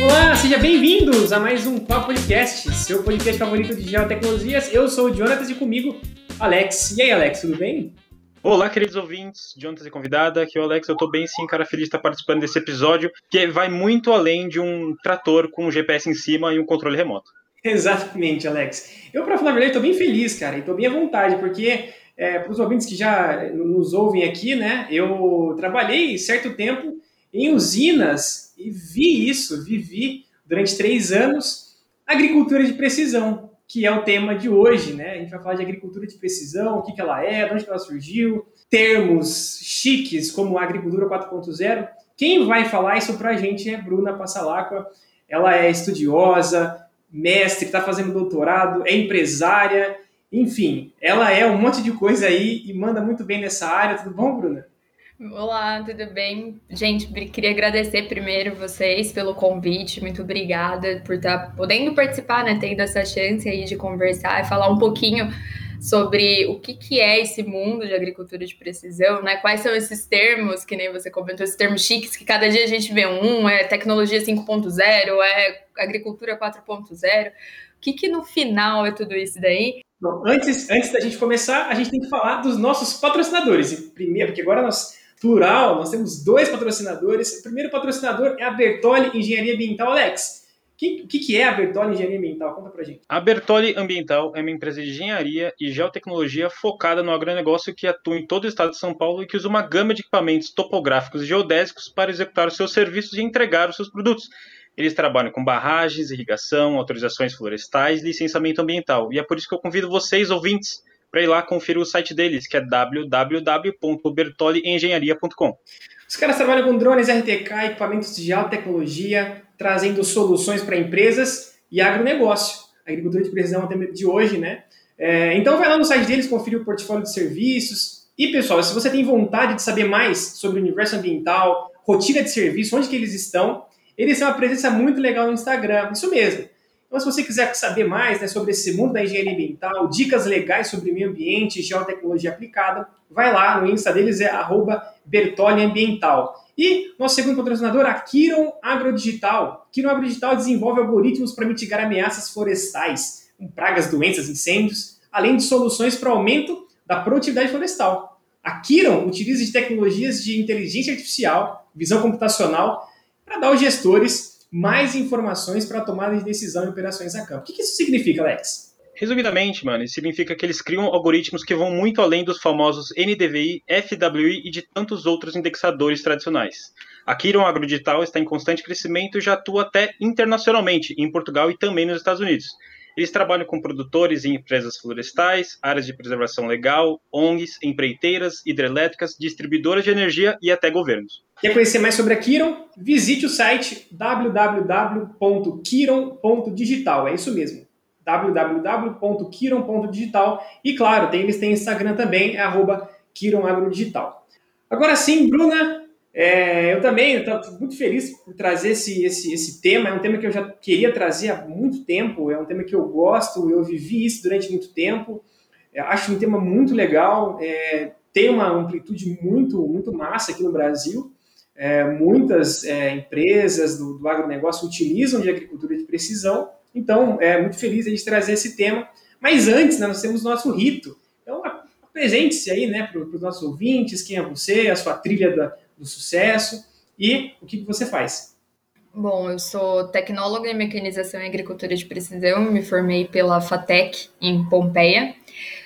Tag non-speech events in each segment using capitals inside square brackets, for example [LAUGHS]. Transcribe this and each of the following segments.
Olá, sejam bem-vindos a mais um Papo Podcast, seu podcast favorito de geotecnologias. Eu sou o Jonatas e comigo, Alex. E aí, Alex, tudo bem? Olá, queridos ouvintes, Jonatas e convidada, aqui é o Alex, eu tô bem sim, cara, feliz de estar participando desse episódio, que vai muito além de um trator com um GPS em cima e um controle remoto. [LAUGHS] Exatamente, Alex. Eu, pra falar a verdade, tô bem feliz, cara, e tô bem à vontade, porque é, para os ouvintes que já nos ouvem aqui, né, eu trabalhei certo tempo em usinas e vi isso, vivi durante três anos agricultura de precisão, que é o tema de hoje, né? A gente vai falar de agricultura de precisão, o que, que ela é, de onde ela surgiu, termos chiques como agricultura 4.0. Quem vai falar isso para a gente é Bruna Passalacqua. Ela é estudiosa, mestre, está fazendo doutorado, é empresária, enfim, ela é um monte de coisa aí e manda muito bem nessa área. Tudo bom, Bruna? Olá, tudo bem? Gente, queria agradecer primeiro vocês pelo convite, muito obrigada por estar podendo participar, né, tendo essa chance aí de conversar e falar um pouquinho sobre o que, que é esse mundo de agricultura de precisão, né? Quais são esses termos, que nem você comentou, esses termos chiques, que cada dia a gente vê um, é tecnologia 5.0, é agricultura 4.0. O que, que no final é tudo isso daí? Bom, antes, antes da gente começar, a gente tem que falar dos nossos patrocinadores. Primeiro, porque agora nós plural, nós temos dois patrocinadores. O primeiro patrocinador é a Bertoli Engenharia Ambiental. Alex, o que, que, é a Bertoli Engenharia Ambiental? Conta pra gente. A Bertoli Ambiental é uma empresa de engenharia e geotecnologia focada no agronegócio que atua em todo o estado de São Paulo e que usa uma gama de equipamentos topográficos e geodésicos para executar os seus serviços e entregar os seus produtos. Eles trabalham com barragens, irrigação, autorizações florestais, licenciamento ambiental. E é por isso que eu convido vocês, ouvintes, para ir lá conferir o site deles, que é www.bertoliengenharia.com. Os caras trabalham com drones RTK, equipamentos de alta tecnologia, trazendo soluções para empresas e agronegócio. A agricultura de precisão é tema de hoje, né? É, então vai lá no site deles, conferir o portfólio de serviços. E pessoal, se você tem vontade de saber mais sobre o universo ambiental, rotina de serviço, onde que eles estão, eles têm uma presença muito legal no Instagram. Isso mesmo. Então, se você quiser saber mais né, sobre esse mundo da engenharia ambiental, dicas legais sobre meio ambiente geotecnologia aplicada, vai lá no Insta deles, é Bertoli Ambiental. E nosso segundo patrocinador, a Kiron Agrodigital. Kiron Agrodigital desenvolve algoritmos para mitigar ameaças florestais, com pragas, doenças, incêndios, além de soluções para aumento da produtividade florestal. A Kiron utiliza tecnologias de inteligência artificial, visão computacional, para dar aos gestores mais informações para tomada de decisão em operações a campo. O que isso significa, Alex? Resumidamente, mano, isso significa que eles criam algoritmos que vão muito além dos famosos NDVI, FWI e de tantos outros indexadores tradicionais. A Kiron Agrodigital está em constante crescimento e já atua até internacionalmente, em Portugal e também nos Estados Unidos. Eles trabalham com produtores em empresas florestais, áreas de preservação legal, ONGs, empreiteiras, hidrelétricas, distribuidoras de energia e até governos. Quer conhecer mais sobre a Kiron? Visite o site www.kiron.digital. É isso mesmo www.kiron.digital e claro, tem, eles têm Instagram também, é arroba kironagro.digital. Agora sim, Bruna, é, eu também estou muito feliz por trazer esse, esse, esse tema. É um tema que eu já queria trazer há muito tempo. É um tema que eu gosto. Eu vivi isso durante muito tempo. É, acho um tema muito legal. É, tem uma amplitude muito, muito massa aqui no Brasil. É, muitas é, empresas do, do agronegócio utilizam de agricultura de precisão. Então, é muito feliz de trazer esse tema. Mas antes, né, nós temos nosso rito. Apresente-se aí né, para os nossos ouvintes, quem é você, a sua trilha da, do sucesso e o que, que você faz. Bom, eu sou tecnóloga em mecanização e agricultura de precisão, me formei pela FATEC em Pompeia.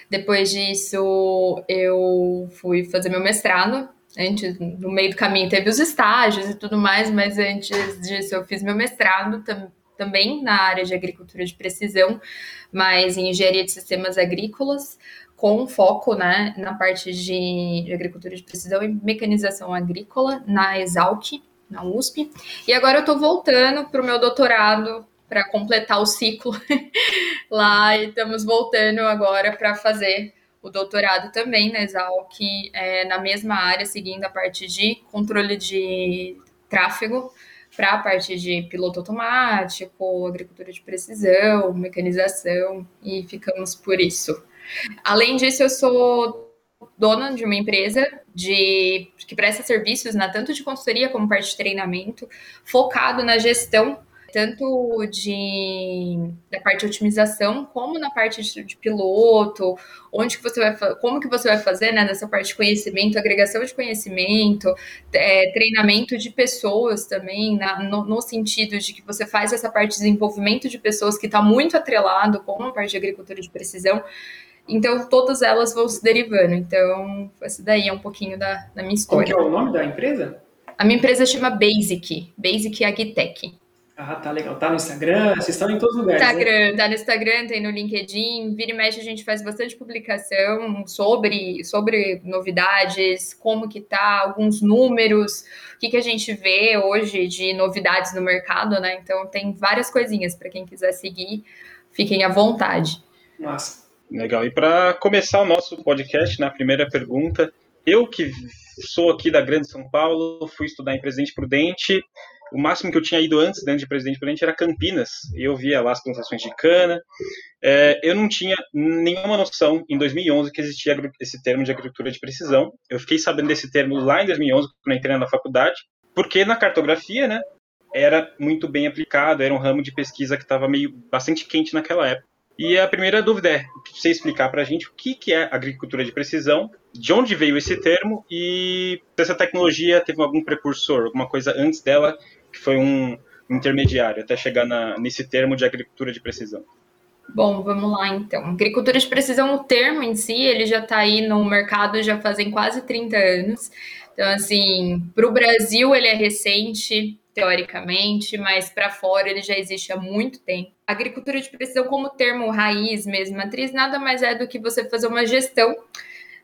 Depois disso, eu fui fazer meu mestrado. Antes, no meio do caminho, teve os estágios e tudo mais, mas antes disso, eu fiz meu mestrado tam também na área de agricultura de precisão, mas em engenharia de sistemas agrícolas com foco né, na parte de, agricultura de precisão e mecanização agrícola na Exalc, na USP. E agora eu estou voltando para o meu doutorado para completar o ciclo [LAUGHS] lá e estamos voltando agora para fazer o doutorado também na Exalc, é, na mesma área, seguindo a parte de controle de tráfego para a parte de piloto automático, agricultura de precisão, mecanização e ficamos por isso. Além disso, eu sou dona de uma empresa de que presta serviços na tanto de consultoria como parte de treinamento, focado na gestão tanto de da parte de otimização como na parte de, de, piloto, onde que você vai como que você vai fazer né, nessa parte de conhecimento, agregação de conhecimento, é, treinamento de pessoas também, na, no, no, sentido de que você faz essa parte de desenvolvimento de pessoas que está muito atrelado com a parte de agricultura de precisão. Então, todas elas vão se derivando. Então, esse daí é um pouquinho da, da minha história. Qual que é o nome da empresa? A minha empresa chama Basic, Basic Agtech. Ah, tá legal. Tá no Instagram, vocês estão em todos os lugares. Instagram, né? tá no Instagram, tem no LinkedIn. Vira e mexe, a gente faz bastante publicação sobre, sobre novidades, como que tá, alguns números, o que, que a gente vê hoje de novidades no mercado, né? Então tem várias coisinhas para quem quiser seguir, fiquem à vontade. Nossa. Legal. E para começar o nosso podcast, na primeira pergunta, eu que sou aqui da Grande São Paulo, fui estudar em Presidente Prudente o máximo que eu tinha ido antes, dentro de Presidente Prudente, era Campinas. Eu via lá as plantações de cana. É, eu não tinha nenhuma noção, em 2011, que existia esse termo de agricultura de precisão. Eu fiquei sabendo desse termo lá em 2011, quando entrei na faculdade, porque na cartografia, né, era muito bem aplicado, era um ramo de pesquisa que estava meio bastante quente naquela época. E a primeira dúvida é você explicar para a gente o que, que é agricultura de precisão, de onde veio esse termo e se essa tecnologia teve algum precursor, alguma coisa antes dela que foi um intermediário até chegar na, nesse termo de agricultura de precisão? Bom, vamos lá então. Agricultura de precisão, o termo em si, ele já está aí no mercado já fazem quase 30 anos. Então, assim, para o Brasil ele é recente, teoricamente, mas para fora ele já existe há muito tempo. Agricultura de precisão, como termo raiz mesmo, matriz, nada mais é do que você fazer uma gestão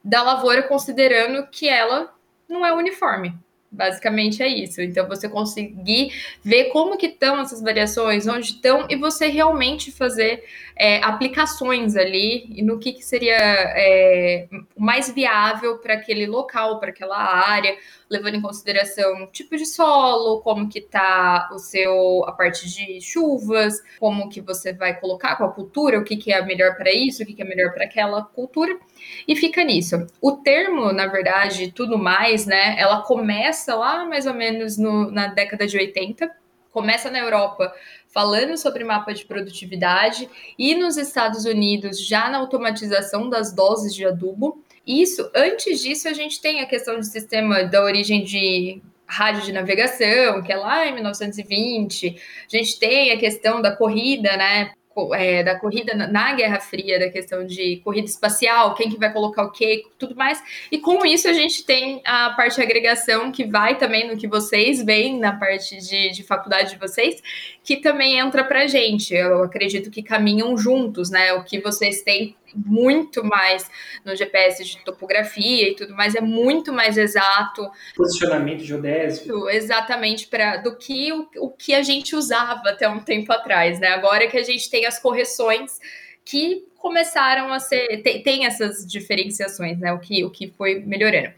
da lavoura considerando que ela não é uniforme. Basicamente é isso. Então você conseguir ver como que estão essas variações, onde estão, e você realmente fazer é, aplicações ali e no que, que seria é, mais viável para aquele local, para aquela área, levando em consideração tipo de solo, como que tá o seu a parte de chuvas, como que você vai colocar com a cultura, o que, que é melhor para isso, o que, que é melhor para aquela cultura, e fica nisso. O termo, na verdade, tudo mais, né? Ela começa lá mais ou menos no, na década de 80 começa na Europa falando sobre mapa de produtividade e nos Estados Unidos já na automatização das doses de adubo. Isso, antes disso, a gente tem a questão de sistema da origem de rádio de navegação, que é lá em 1920. A gente tem a questão da corrida, né? É, da corrida na Guerra Fria, da questão de corrida espacial, quem que vai colocar o quê, tudo mais. E com isso a gente tem a parte de agregação que vai também no que vocês veem na parte de, de faculdade de vocês, que também entra para gente. Eu acredito que caminham juntos, né? O que vocês têm muito mais no GPS de topografia e tudo mais, é muito mais exato. Posicionamento geodésico. Exatamente, para do que o, o que a gente usava até um tempo atrás, né? Agora que a gente tem as correções que começaram a ser. Tem, tem, essas diferenciações, né? O que, o que foi melhorando.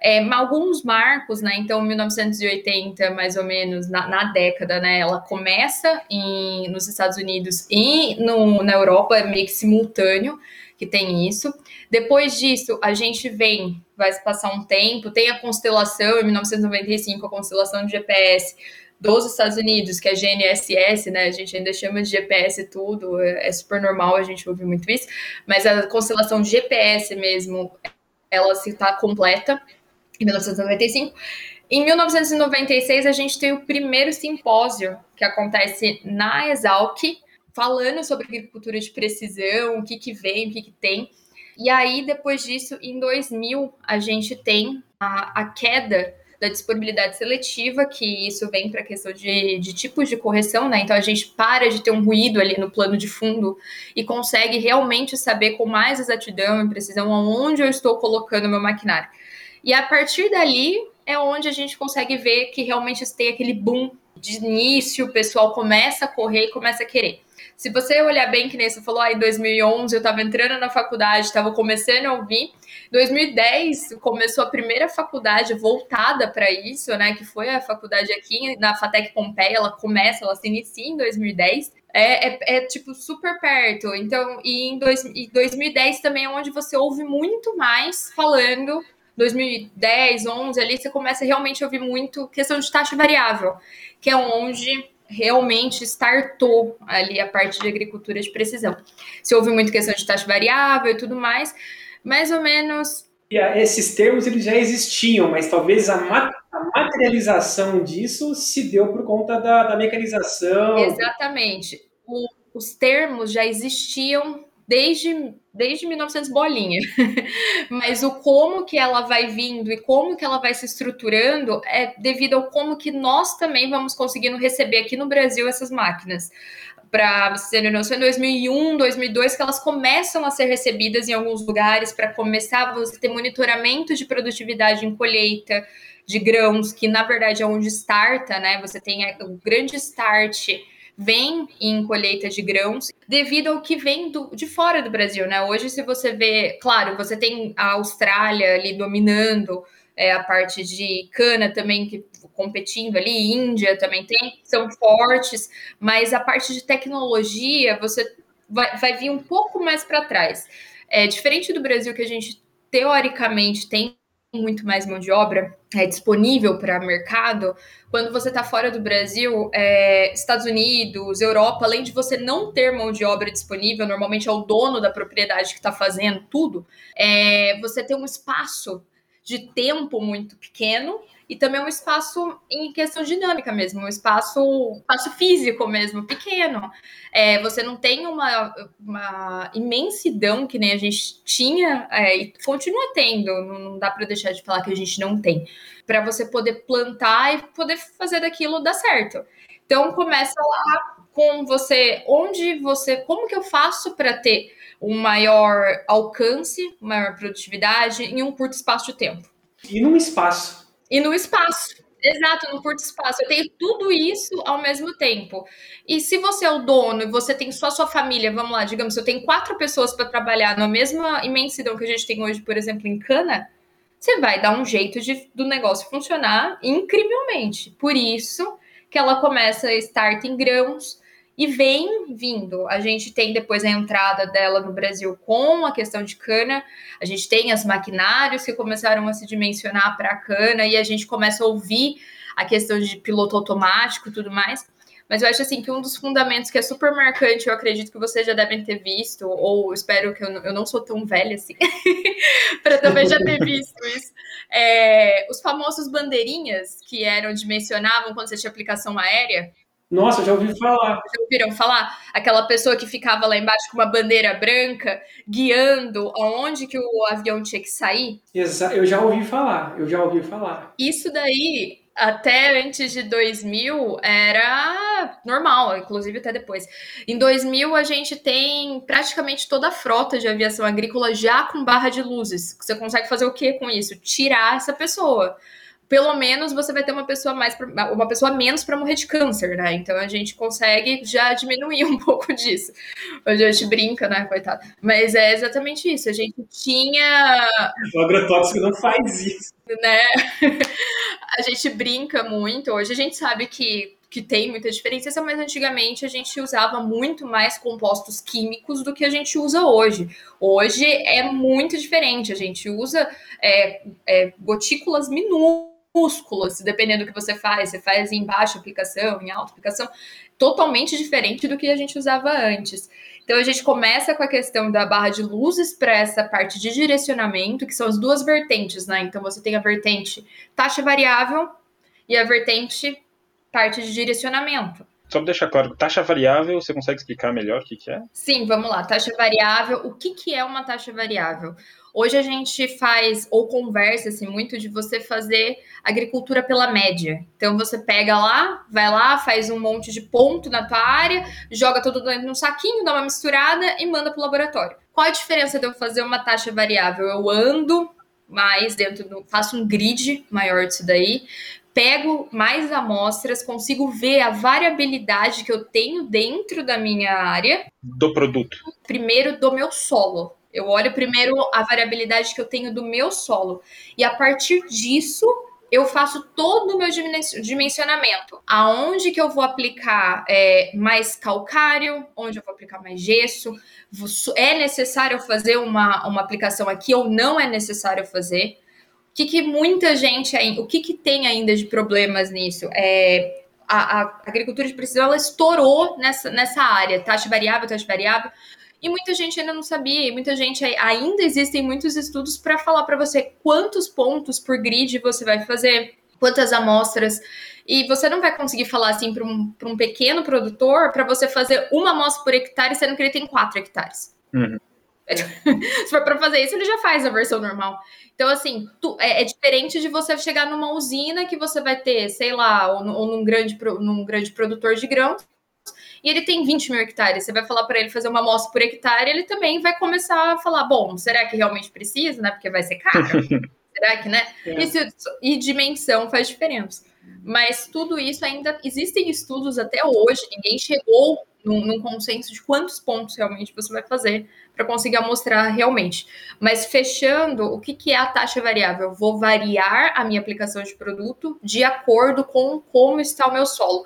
É, alguns marcos, né? Então, 1980, mais ou menos, na, na década, né? Ela começa em, nos Estados Unidos e no, na Europa, é meio que simultâneo que tem isso. Depois disso, a gente vem, vai passar um tempo, tem a constelação, em 1995, a constelação de GPS dos Estados Unidos, que é GNSS, né? A gente ainda chama de GPS tudo, é, é super normal a gente ouvir muito isso, mas a constelação GPS mesmo, ela se está completa em 1995. Em 1996, a gente tem o primeiro simpósio que acontece na Exalc, falando sobre agricultura de precisão, o que, que vem, o que, que tem. E aí, depois disso, em 2000, a gente tem a, a queda da disponibilidade seletiva, que isso vem para a questão de, de tipos de correção, né? Então a gente para de ter um ruído ali no plano de fundo e consegue realmente saber com mais exatidão e precisão aonde eu estou colocando meu maquinário. E a partir dali é onde a gente consegue ver que realmente tem aquele boom de início, o pessoal começa a correr e começa a querer. Se você olhar bem, que nem você falou, ah, em 2011 eu estava entrando na faculdade, estava começando a ouvir. 2010 começou a primeira faculdade voltada para isso, né? Que foi a faculdade aqui na Fatec Pompeia. Ela começa, ela se inicia em 2010. É, é, é, tipo super perto. Então, e em, dois, em 2010 também é onde você ouve muito mais falando 2010, 11, ali você começa realmente a ouvir muito questão de taxa variável, que é onde realmente startou ali a parte de agricultura de precisão. Se ouve muito questão de taxa variável e tudo mais, mais ou menos. E esses termos eles já existiam, mas talvez a, a materialização disso se deu por conta da, da mecanização. Exatamente. O, os termos já existiam desde, desde 1900 bolinha. [LAUGHS] Mas o como que ela vai vindo e como que ela vai se estruturando é devido ao como que nós também vamos conseguindo receber aqui no Brasil essas máquinas. Para terem noção, em 2001, 2002 que elas começam a ser recebidas em alguns lugares para começar a ter monitoramento de produtividade em colheita de grãos, que na verdade é onde starta, né? Você tem o grande start vem em colheita de grãos devido ao que vem do, de fora do Brasil, né? Hoje, se você vê, claro, você tem a Austrália ali dominando é, a parte de cana também que competindo ali, Índia também tem, são fortes, mas a parte de tecnologia você vai, vai vir um pouco mais para trás. É diferente do Brasil que a gente teoricamente tem muito mais mão de obra é, disponível para mercado, quando você está fora do Brasil, é, Estados Unidos, Europa, além de você não ter mão de obra disponível, normalmente é o dono da propriedade que está fazendo tudo, é, você tem um espaço de tempo muito pequeno e também um espaço em questão dinâmica mesmo, um espaço, espaço físico mesmo, pequeno. É, você não tem uma, uma imensidão que nem a gente tinha é, e continua tendo, não dá para deixar de falar que a gente não tem, para você poder plantar e poder fazer daquilo dar certo. Então começa lá com você, onde você, como que eu faço para ter um maior alcance, maior produtividade em um curto espaço de tempo. E num espaço e no espaço. Exato, no curto espaço. Eu tenho tudo isso ao mesmo tempo. E se você é o dono e você tem só sua família, vamos lá, digamos, eu tenho quatro pessoas para trabalhar na mesma imensidão que a gente tem hoje, por exemplo, em cana, você vai dar um jeito de, do negócio funcionar incrivelmente. Por isso que ela começa a start em grãos, e vem vindo. A gente tem depois a entrada dela no Brasil com a questão de cana, a gente tem as maquinários que começaram a se dimensionar para a cana e a gente começa a ouvir a questão de piloto automático e tudo mais. Mas eu acho assim que um dos fundamentos que é super marcante, eu acredito que vocês já devem ter visto, ou espero que eu, eu não sou tão velha assim, [LAUGHS] para também já ter visto isso. É, os famosos bandeirinhas que eram dimensionavam quando você tinha aplicação aérea, nossa, já ouvi falar. Já ouviram falar? Aquela pessoa que ficava lá embaixo com uma bandeira branca, guiando aonde que o avião tinha que sair? Exa eu já ouvi falar, eu já ouvi falar. Isso daí, até antes de 2000, era normal, inclusive até depois. Em 2000, a gente tem praticamente toda a frota de aviação agrícola já com barra de luzes. Você consegue fazer o que com isso? Tirar essa pessoa pelo menos você vai ter uma pessoa mais uma pessoa menos para morrer de câncer, né? Então a gente consegue já diminuir [LAUGHS] um pouco disso. Hoje a gente brinca, né, coitado. Mas é exatamente isso. A gente tinha o agrotóxico não faz isso, né? [LAUGHS] a gente brinca muito. Hoje a gente sabe que que tem muita diferença, mas antigamente a gente usava muito mais compostos químicos do que a gente usa hoje. Hoje é muito diferente, a gente usa é, é, gotículas minúsculas músculos, dependendo do que você faz. Você faz em baixa aplicação, em alta aplicação, totalmente diferente do que a gente usava antes. Então a gente começa com a questão da barra de luzes para essa parte de direcionamento, que são as duas vertentes, né? Então você tem a vertente taxa variável e a vertente parte de direcionamento. Só para deixar claro, taxa variável, você consegue explicar melhor o que, que é? Sim, vamos lá. Taxa variável, o que, que é uma taxa variável? Hoje a gente faz ou conversa assim, muito de você fazer agricultura pela média. Então você pega lá, vai lá, faz um monte de ponto na tua área, joga tudo dentro de um saquinho, dá uma misturada e manda para o laboratório. Qual a diferença de eu fazer uma taxa variável? Eu ando mais dentro do. faço um grid maior disso daí, pego mais amostras, consigo ver a variabilidade que eu tenho dentro da minha área. Do produto. Primeiro do meu solo. Eu olho primeiro a variabilidade que eu tenho do meu solo. E a partir disso, eu faço todo o meu dimensionamento. Aonde que eu vou aplicar é, mais calcário, onde eu vou aplicar mais gesso, é necessário fazer uma, uma aplicação aqui ou não é necessário fazer. O que, que muita gente, o que, que tem ainda de problemas nisso? É, a, a agricultura de precisão ela estourou nessa, nessa área, taxa variável, taxa variável. E muita gente ainda não sabia, muita gente ainda existem muitos estudos para falar para você quantos pontos por grid você vai fazer, quantas amostras. E você não vai conseguir falar assim para um, um pequeno produtor para você fazer uma amostra por hectare, sendo que ele tem quatro hectares. Uhum. [LAUGHS] Se for para fazer isso, ele já faz a versão normal. Então, assim, tu, é, é, diferente de você chegar numa usina que você vai ter, sei lá, ou, ou num, grande, num grande produtor de grãos, e ele tem 20 mil hectares. Você vai falar para ele fazer uma amostra por hectare, ele também vai começar a falar: bom, será que realmente precisa, né? Porque vai ser caro. [LAUGHS] será que, né? É. Isso, e dimensão faz diferença. Mas tudo isso ainda existem estudos até hoje, ninguém chegou num, num consenso de quantos pontos realmente você vai fazer para conseguir mostrar realmente. Mas fechando, o que, que é a taxa variável? Eu vou variar a minha aplicação de produto de acordo com como está o meu solo.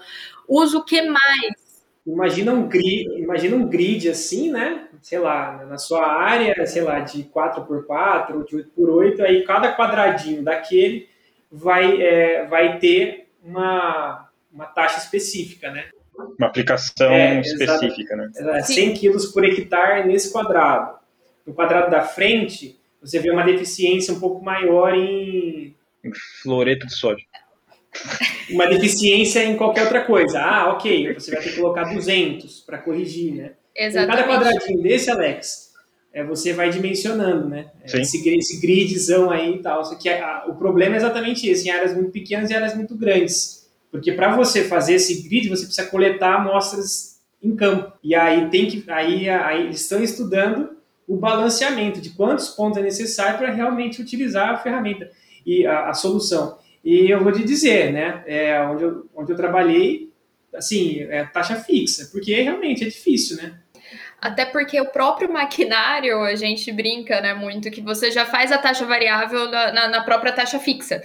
Uso o que mais? Imagina um grid, imagina um grid assim, né? Sei lá, na sua área, sei lá, de 4x4 ou de 8x8, aí cada quadradinho daquele vai, é, vai ter uma, uma taxa específica, né? Uma aplicação é, específica, né? 100 quilos por hectare nesse quadrado. No quadrado da frente, você vê uma deficiência um pouco maior em... em fluoreto de sódio uma deficiência em qualquer outra coisa. Ah, ok, você vai ter que colocar 200 para corrigir, né? Exatamente. Em cada quadradinho desse, Alex, é, você vai dimensionando, né? É, esse, esse gridzão aí e tal. Só que a, o problema é exatamente esse, em áreas muito pequenas e áreas muito grandes. Porque para você fazer esse grid, você precisa coletar amostras em campo. E aí tem que. Aí, aí eles estão estudando o balanceamento de quantos pontos é necessário para realmente utilizar a ferramenta e a, a solução. E eu vou te dizer, né, é, onde, eu, onde eu trabalhei, assim, é taxa fixa, porque realmente é difícil, né? Até porque o próprio maquinário, a gente brinca, né, muito, que você já faz a taxa variável na, na, na própria taxa fixa.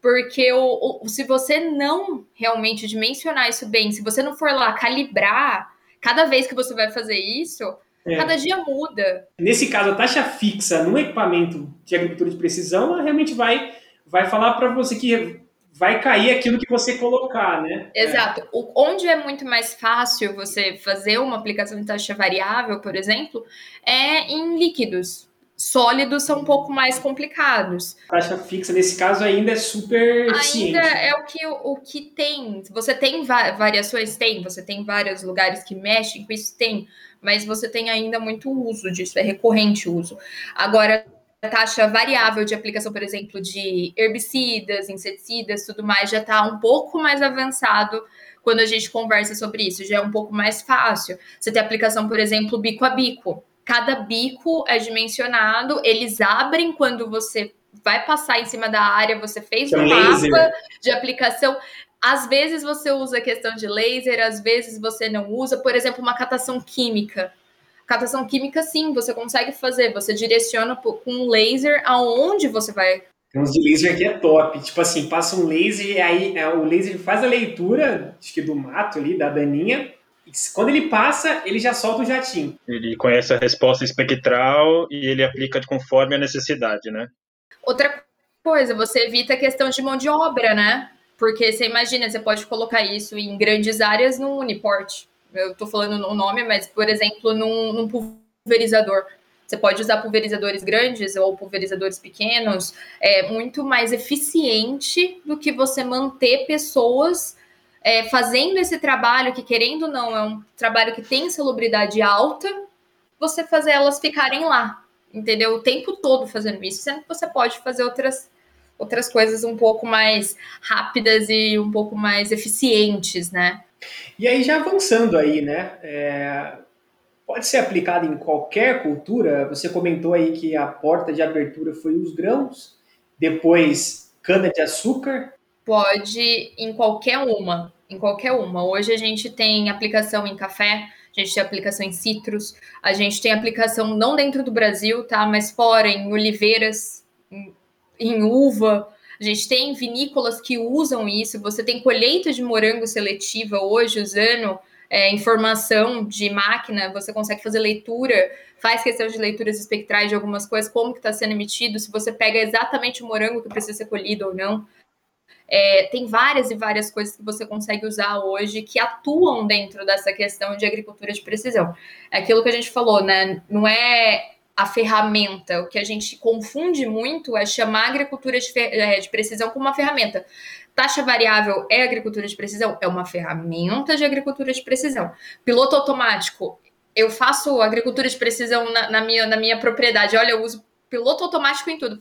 Porque o, o, se você não realmente dimensionar isso bem, se você não for lá calibrar cada vez que você vai fazer isso, é. cada dia muda. Nesse caso, a taxa fixa no equipamento de agricultura de precisão, ela realmente vai vai falar para você que vai cair aquilo que você colocar, né? Exato. O, onde é muito mais fácil você fazer uma aplicação de taxa variável, por exemplo, é em líquidos. Sólidos são um pouco mais complicados. Taxa fixa, nesse caso, ainda é super Ainda é o que, o que tem. Você tem variações? Tem. Você tem vários lugares que mexem com isso? Tem. Mas você tem ainda muito uso disso, é recorrente o uso. Agora, taxa variável de aplicação, por exemplo, de herbicidas, inseticidas, tudo mais, já está um pouco mais avançado quando a gente conversa sobre isso, já é um pouco mais fácil. Você tem aplicação, por exemplo, bico a bico. Cada bico é dimensionado, eles abrem quando você vai passar em cima da área, você fez um mapa de aplicação. Às vezes você usa a questão de laser, às vezes você não usa, por exemplo, uma catação química. Catação química, sim, você consegue fazer. Você direciona com um laser aonde você vai. Tem uns de laser que é top. Tipo assim, passa um laser e aí é, o laser faz a leitura, acho que do mato ali, da daninha. Quando ele passa, ele já solta o jatinho. Ele conhece a resposta espectral e ele aplica conforme a necessidade, né? Outra coisa, você evita a questão de mão de obra, né? Porque você imagina, você pode colocar isso em grandes áreas no Uniport eu estou falando o nome, mas, por exemplo, num, num, pulverizador. Você pode usar pulverizadores grandes ou pulverizadores pequenos, é muito mais eficiente do que você manter pessoas é, fazendo esse trabalho, que querendo ou não, é um trabalho que tem salubridade alta, você fazer elas ficarem lá, entendeu? O tempo todo fazendo isso, sendo que você pode fazer outras outras coisas um pouco mais rápidas e um pouco mais eficientes, né? E aí, já avançando aí, né? É, pode ser aplicado em qualquer cultura. Você comentou aí que a porta de abertura foi os grãos, depois cana-de-açúcar. Pode em qualquer uma, em qualquer uma. Hoje a gente tem aplicação em café, a gente tem aplicação em citros, a gente tem aplicação não dentro do Brasil, tá? Mas fora, em oliveiras, em, em uva. A gente tem vinícolas que usam isso, você tem colheita de morango seletiva hoje usando é, informação de máquina, você consegue fazer leitura, faz questão de leituras espectrais de algumas coisas, como que está sendo emitido, se você pega exatamente o morango que precisa ser colhido ou não. É, tem várias e várias coisas que você consegue usar hoje que atuam dentro dessa questão de agricultura de precisão. É aquilo que a gente falou, né? Não é a ferramenta. O que a gente confunde muito é chamar agricultura de, é, de precisão como uma ferramenta. Taxa variável é agricultura de precisão? É uma ferramenta de agricultura de precisão. Piloto automático, eu faço agricultura de precisão na, na minha, na minha propriedade. Olha, eu uso piloto automático em tudo.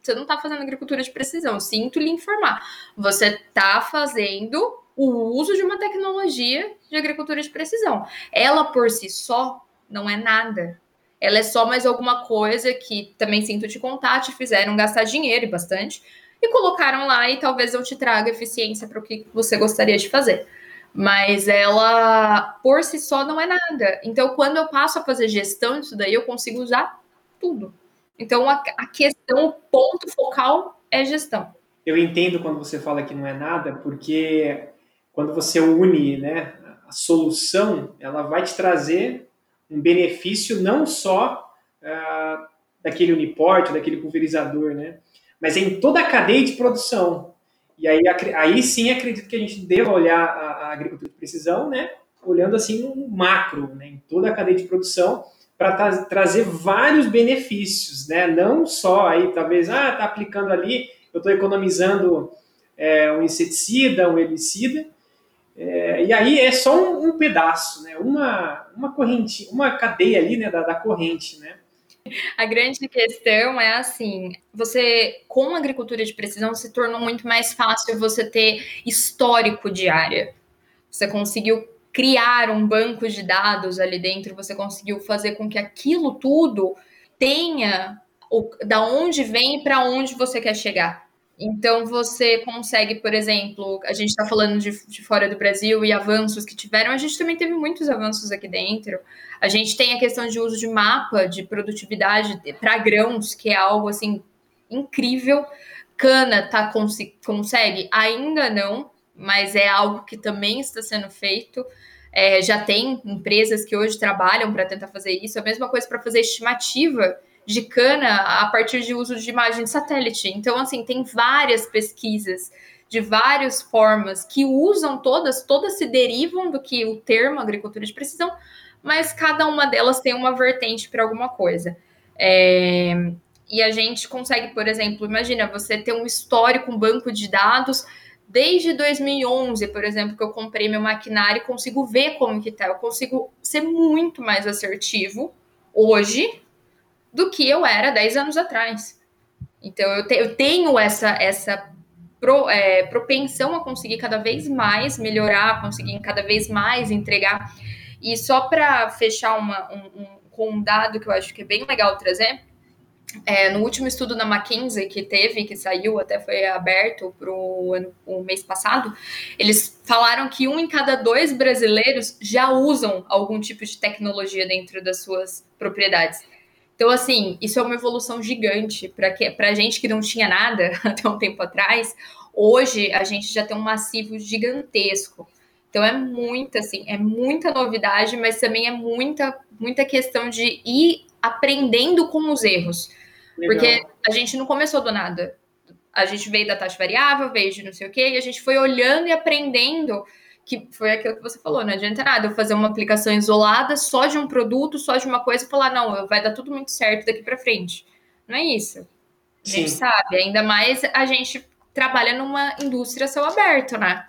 Você não está fazendo agricultura de precisão, sinto lhe informar. Você está fazendo o uso de uma tecnologia de agricultura de precisão. Ela por si só não é nada. Ela é só mais alguma coisa que também sinto te contar, te fizeram gastar dinheiro e bastante, e colocaram lá e talvez eu te traga eficiência para o que você gostaria de fazer. Mas ela por si só não é nada. Então, quando eu passo a fazer gestão disso daí, eu consigo usar tudo. Então, a, a questão, o ponto focal é gestão. Eu entendo quando você fala que não é nada, porque quando você une né, a solução, ela vai te trazer um benefício não só uh, daquele uniporte, daquele pulverizador, né, mas em toda a cadeia de produção. E aí, aí sim acredito que a gente deva olhar a, a agricultura de precisão, né, olhando assim no macro, né, em toda a cadeia de produção, para tra trazer vários benefícios, né? Não só aí, talvez, ah, tá aplicando ali, eu estou economizando é, um inseticida, um herbicida, é, e aí é só um, um, pedaço, né? Uma, uma corrente, uma cadeia ali, né, da, da corrente, né? A grande questão é assim: você, com a agricultura de precisão, se tornou muito mais fácil você ter histórico de área. Você conseguiu criar um banco de dados ali dentro, você conseguiu fazer com que aquilo tudo tenha o, da onde vem para onde você quer chegar. Então você consegue, por exemplo, a gente está falando de, de, fora do Brasil e avanços que tiveram, a gente também teve muitos avanços aqui dentro. A gente tem a questão de uso de mapa de produtividade para grãos, que é algo assim incrível. Cana tá consegue? Ainda não, mas é algo que também está sendo feito. É, já tem empresas que hoje trabalham para tentar fazer isso. A mesma coisa para fazer estimativa de cana a partir de uso de imagem de satélite. Então, assim, tem várias pesquisas de várias formas que usam todas, todas se derivam do que o termo agricultura de precisão, mas cada uma delas tem uma vertente para alguma coisa. É, e a gente consegue, por exemplo, imagina você ter um histórico, um banco de dados Desde 2011, por exemplo, que eu comprei meu maquinário, consigo ver como que tá. Eu consigo ser muito mais assertivo hoje do que eu era 10 anos atrás. Então, eu, te, eu tenho essa, essa pro, é, propensão a conseguir cada vez mais melhorar, conseguir cada vez mais entregar. E só para fechar uma, um, um, com um dado que eu acho que é bem legal trazer, é, no último estudo da McKinsey que teve, que saiu, até foi aberto para o mês passado, eles falaram que um em cada dois brasileiros já usam algum tipo de tecnologia dentro das suas propriedades. Então, assim, isso é uma evolução gigante para a gente que não tinha nada [LAUGHS] até um tempo atrás. Hoje, a gente já tem um massivo gigantesco. Então, é muita, assim, é muita novidade, mas também é muita, muita questão de ir aprendendo com os erros. Legal. Porque a gente não começou do nada. A gente veio da taxa variável, veio de não sei o quê, e a gente foi olhando e aprendendo que foi aquilo que você falou, não adianta nada eu fazer uma aplicação isolada só de um produto, só de uma coisa e falar, não, vai dar tudo muito certo daqui para frente. Não é isso. A gente sabe, ainda mais a gente trabalha numa indústria céu aberto, né?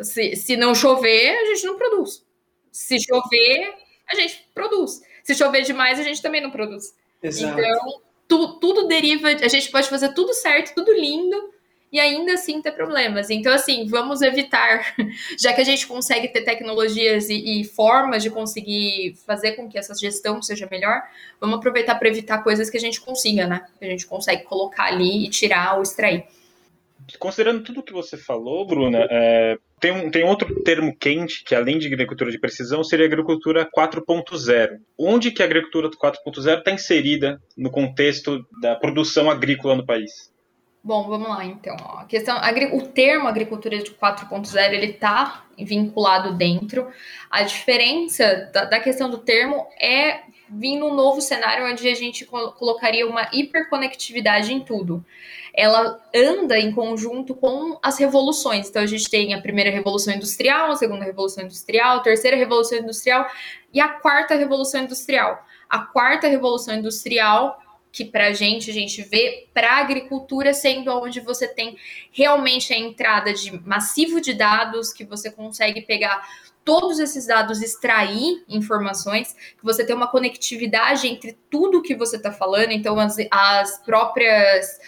Se, se não chover, a gente não produz. Se chover, a gente produz. Se chover demais, a gente também não produz. Exato. Então, tu, tudo deriva, a gente pode fazer tudo certo, tudo lindo, e ainda assim ter problemas. Então, assim, vamos evitar, [LAUGHS] já que a gente consegue ter tecnologias e, e formas de conseguir fazer com que essa gestão seja melhor, vamos aproveitar para evitar coisas que a gente consiga, né? Que a gente consegue colocar ali e tirar ou extrair. Considerando tudo que você falou, Bruna, é, tem, um, tem outro termo quente que, além de agricultura de precisão, seria agricultura 4.0. Onde que a agricultura 4.0 está inserida no contexto da produção agrícola no país? Bom, vamos lá então. A questão, o termo agricultura de 4.0 ele está vinculado dentro. A diferença da, da, questão do termo é vir num novo cenário onde a gente colocaria uma hiperconectividade em tudo. Ela anda em conjunto com as revoluções. Então a gente tem a primeira revolução industrial, a segunda revolução industrial, a terceira revolução industrial e a quarta revolução industrial. A quarta revolução industrial que para a gente, a gente vê para a agricultura sendo onde você tem realmente a entrada de massivo de dados, que você consegue pegar todos esses dados, extrair informações, que você tem uma conectividade entre tudo que você está falando, então as, as próprias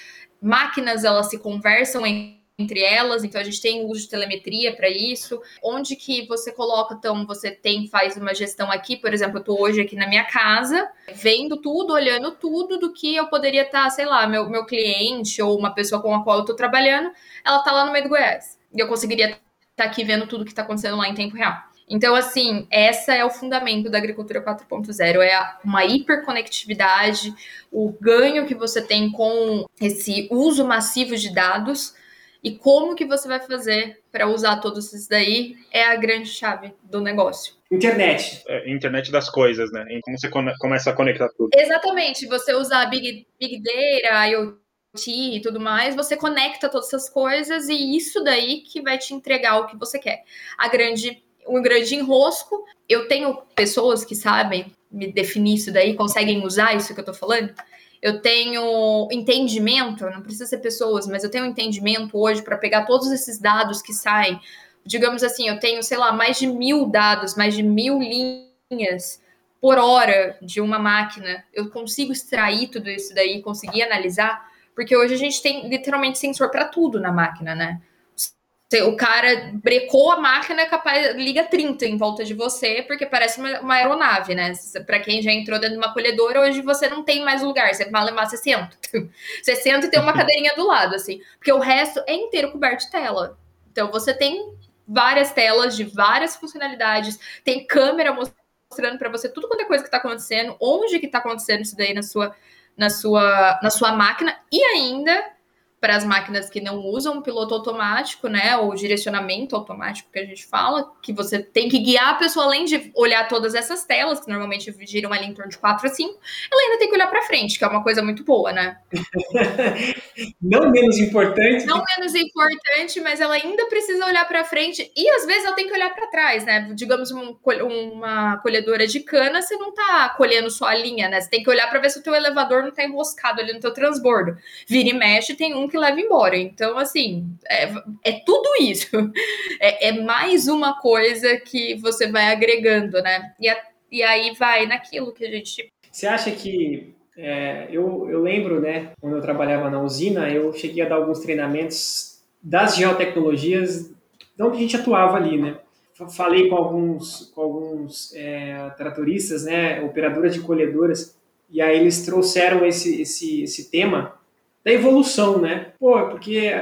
máquinas elas se conversam entre elas, então a gente tem uso de telemetria para isso. Onde que você coloca, então, você tem, faz uma gestão aqui, por exemplo, eu estou hoje aqui na minha casa, vendo tudo, olhando tudo do que eu poderia estar, tá, sei lá, meu, meu cliente ou uma pessoa com a qual eu estou trabalhando, ela está lá no meio do Goiás. E eu conseguiria estar tá aqui vendo tudo que está acontecendo lá em tempo real. Então, assim, essa é o fundamento da agricultura 4.0, é uma hiperconectividade, o ganho que você tem com esse uso massivo de dados e como que você vai fazer para usar todos esses daí é a grande chave do negócio. Internet. É, internet das coisas, né? Como você começa a conectar tudo. Exatamente. Você usar Big, Big Data, IoT e tudo mais, você conecta todas essas coisas e isso daí que vai te entregar o que você quer. A grande, um grande enrosco. Eu tenho pessoas que sabem me definir isso daí, conseguem usar isso que eu tô falando eu tenho entendimento, não precisa ser pessoas, mas eu tenho entendimento hoje para pegar todos esses dados que saem. Digamos assim, eu tenho, sei lá, mais de mil dados, mais de mil linhas por hora de uma máquina. Eu consigo extrair tudo isso daí, conseguir analisar, porque hoje a gente tem literalmente sensor para tudo na máquina, né? O cara brecou a máquina, capaz, liga 30 em volta de você, porque parece uma, uma aeronave, né? Para quem já entrou dentro de uma colhedora, hoje você não tem mais lugar. Você vai levar 60. 60 [LAUGHS] e tem uma cadeirinha do lado, assim. Porque o resto é inteiro coberto de tela. Então você tem várias telas de várias funcionalidades, tem câmera mostrando para você tudo quanto é coisa que está acontecendo, onde que está acontecendo isso daí na sua, na sua, na sua máquina, e ainda para as máquinas que não usam piloto automático, né, ou direcionamento automático que a gente fala, que você tem que guiar a pessoa além de olhar todas essas telas, que normalmente giram ali em torno de 4 a 5, ela ainda tem que olhar para frente, que é uma coisa muito boa, né? [LAUGHS] não menos importante. Não menos importante, mas ela ainda precisa olhar para frente e às vezes ela tem que olhar para trás, né? Digamos um, uma colhedora de cana, você não tá colhendo só a linha, né? Você tem que olhar para ver se o teu elevador não tá enroscado ali no teu transbordo. Vira e mexe, tem um que leva embora. Então, assim, é, é tudo isso. [LAUGHS] É, é, mais uma coisa que você vai agregando, né? E, a, e aí vai naquilo que a gente. Você acha que. É, eu, eu lembro, né, quando eu trabalhava na usina, eu cheguei a dar alguns treinamentos das geotecnologias, de onde a gente atuava ali, né? Falei com alguns, com alguns é, tratoristas, né, operadoras de colhedoras, e aí eles trouxeram esse, esse, esse tema da evolução, né? Pô, porque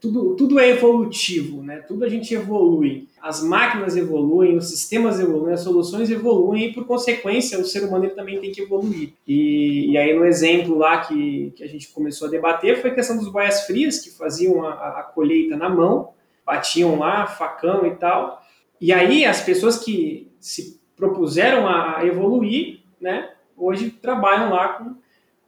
tudo, tudo é evolutivo, né? Tudo a gente evolui. As máquinas evoluem, os sistemas evoluem, as soluções evoluem e, por consequência, o ser humano também tem que evoluir. E, e aí, no exemplo lá que, que a gente começou a debater foi a questão dos boias frias, que faziam a, a colheita na mão, batiam lá, facão e tal. E aí, as pessoas que se propuseram a evoluir, né? Hoje trabalham lá com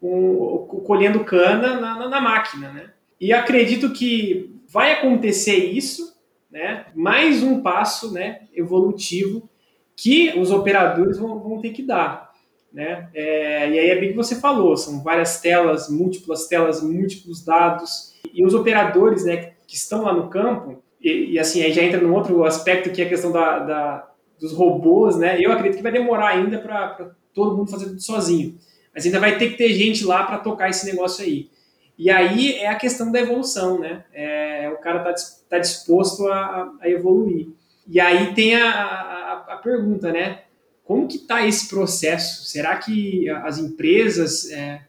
colhendo cana na, na, na, máquina, né? E acredito que vai acontecer isso, né? Mais um passo, né? Evolutivo que os operadores vão, vão ter que dar, né? É, e aí é bem que você falou, são várias telas, múltiplas telas, múltiplos dados e os operadores, né? Que estão lá no campo e, e assim aí já entra num outro aspecto que é a questão da, da dos robôs, né? Eu acredito que vai demorar ainda para todo mundo fazer tudo sozinho. Mas ainda vai ter que ter gente lá para tocar esse negócio aí. E aí é a questão da evolução, né? É, o cara está tá disposto a, a, evoluir. E aí tem a, a, a pergunta, né? Como que está esse processo? Será que as empresas é,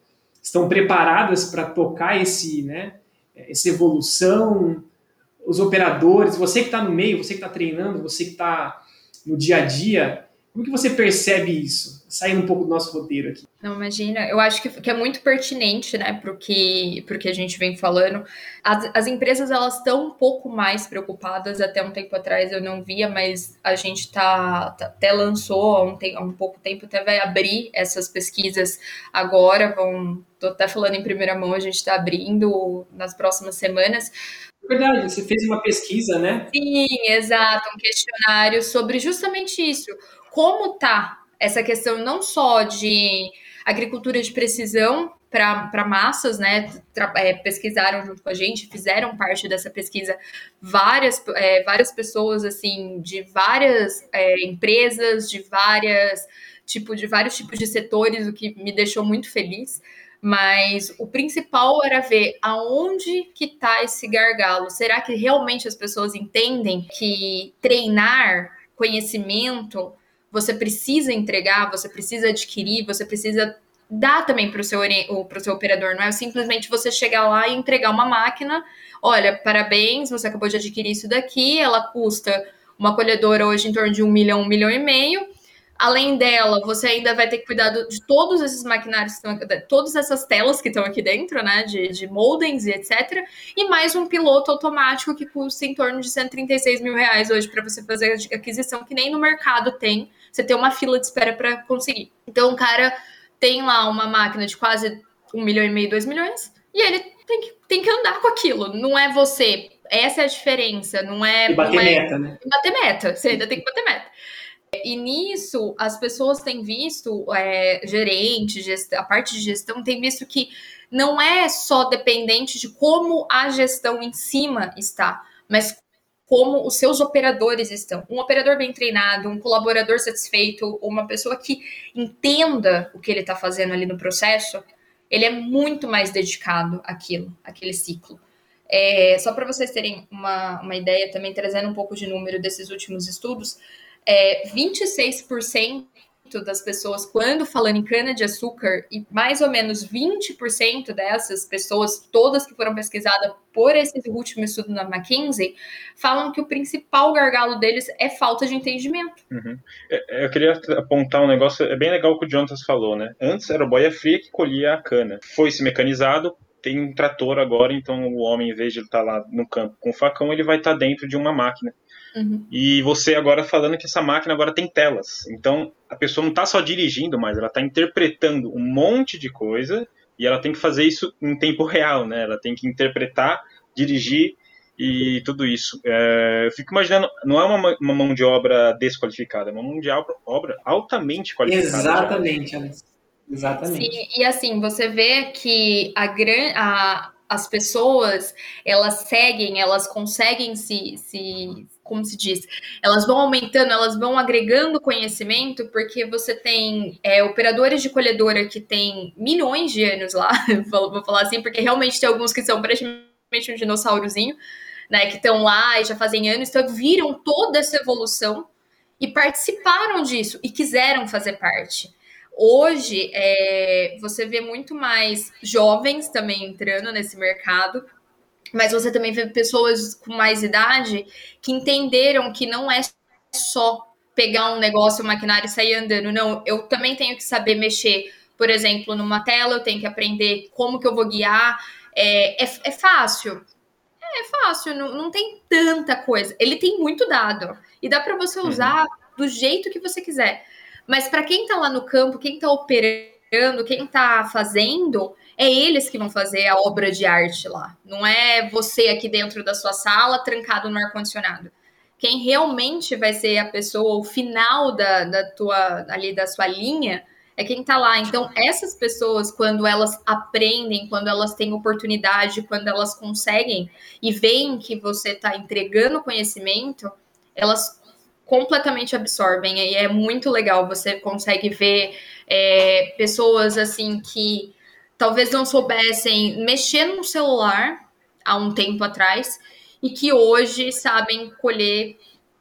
estão preparadas para tocar esse, né, essa evolução? Os operadores, você que está no meio, você que está treinando, você que está no dia a dia, Como que você percebe isso? Saindo um pouco do nosso roteiro aqui. Não, imagina. Eu acho que, que é muito pertinente, né, o que, que a gente vem falando. As, as empresas, elas estão um pouco mais preocupadas. Até um tempo atrás eu não via, mas a gente tá, tá até lançou há um, há um pouco tempo, até vai abrir essas pesquisas agora. Vão, tô até falando em primeira mão, a gente está abrindo nas próximas semanas Verdade, você fez uma pesquisa, né? Sim, exato, um questionário sobre justamente isso. Como tá essa questão não só de agricultura de precisão para massas, né? É, pesquisaram junto com a gente, fizeram parte dessa pesquisa várias, é, várias pessoas assim de várias é, empresas, de várias tipo de vários tipos de setores, o que me deixou muito feliz. Mas o principal era ver aonde que está esse gargalo. Será que realmente as pessoas entendem que treinar conhecimento você precisa entregar, você precisa adquirir, você precisa dar também para o seu, seu operador, não é simplesmente você chegar lá e entregar uma máquina. Olha, parabéns, você acabou de adquirir isso daqui, ela custa uma colhedora hoje em torno de um milhão, um milhão e meio. Além dela, você ainda vai ter que cuidar de todos esses maquinários que estão aqui, todas essas telas que estão aqui dentro, né? De, de e etc. E mais um piloto automático que custa em torno de 136 mil reais hoje para você fazer a aquisição, que nem no mercado tem. Você tem uma fila de espera para conseguir. Então, o cara tem lá uma máquina de quase um milhão e meio, dois milhões, e ele tem que, tem que andar com aquilo. Não é você. Essa é a diferença. Não é. E bater não é, meta, né? Bater meta. Você ainda tem que bater meta. E nisso, as pessoas têm visto, é, gerente, a parte de gestão tem visto que não é só dependente de como a gestão em cima está, mas como os seus operadores estão. Um operador bem treinado, um colaborador satisfeito, uma pessoa que entenda o que ele está fazendo ali no processo, ele é muito mais dedicado àquilo, àquele ciclo. É, só para vocês terem uma, uma ideia, também trazendo um pouco de número desses últimos estudos, é, 26% das pessoas, quando falando em cana-de-açúcar, e mais ou menos 20% dessas pessoas, todas que foram pesquisadas por esse último estudo na McKinsey, falam que o principal gargalo deles é falta de entendimento. Uhum. É, é, eu queria apontar um negócio, é bem legal o que o Jonathan falou, né? Antes era o boia fria que colhia a cana. Foi se mecanizado, tem um trator agora, então o homem, em vez de estar lá no campo com o facão, ele vai estar dentro de uma máquina Uhum. E você agora falando que essa máquina agora tem telas. Então a pessoa não está só dirigindo, mas ela está interpretando um monte de coisa e ela tem que fazer isso em tempo real, né? Ela tem que interpretar, dirigir e tudo isso. É, eu fico imaginando, não é uma, uma, mão de obra desqualificada, é uma mão de obra altamente qualificada. Exatamente, Alex. Exatamente. Sim, e assim, você vê que a, gran, a, as pessoas, elas seguem, elas conseguem se, se como se diz, elas vão aumentando, elas vão agregando conhecimento, porque você tem é, operadores de colhedora que tem milhões de anos lá, [LAUGHS] vou falar assim, porque realmente tem alguns que são praticamente um dinossaurozinho, né, que estão lá e já fazem anos, então viram toda essa evolução e participaram disso e quiseram fazer parte. Hoje, é, você vê muito mais jovens também entrando nesse mercado, mas você também vê pessoas com mais idade que entenderam que não é só pegar um negócio, um maquinário e sair andando. Não, eu também tenho que saber mexer, por exemplo, numa tela, eu tenho que aprender como que eu vou guiar. É, é, é fácil? É, é fácil, não, não tem tanta coisa. Ele tem muito dado e dá para você uhum. usar uhum. do jeito que você quiser. Mas para quem está lá no campo, quem está operando, quem está fazendo, é eles que vão fazer a obra de arte lá. Não é você aqui dentro da sua sala, trancado no ar-condicionado. Quem realmente vai ser a pessoa, o final da, da tua ali da sua linha, é quem está lá. Então, essas pessoas, quando elas aprendem, quando elas têm oportunidade, quando elas conseguem e veem que você está entregando conhecimento, elas completamente absorvem. E é muito legal. Você consegue ver é, pessoas assim que talvez não soubessem mexer no celular há um tempo atrás e que hoje sabem colher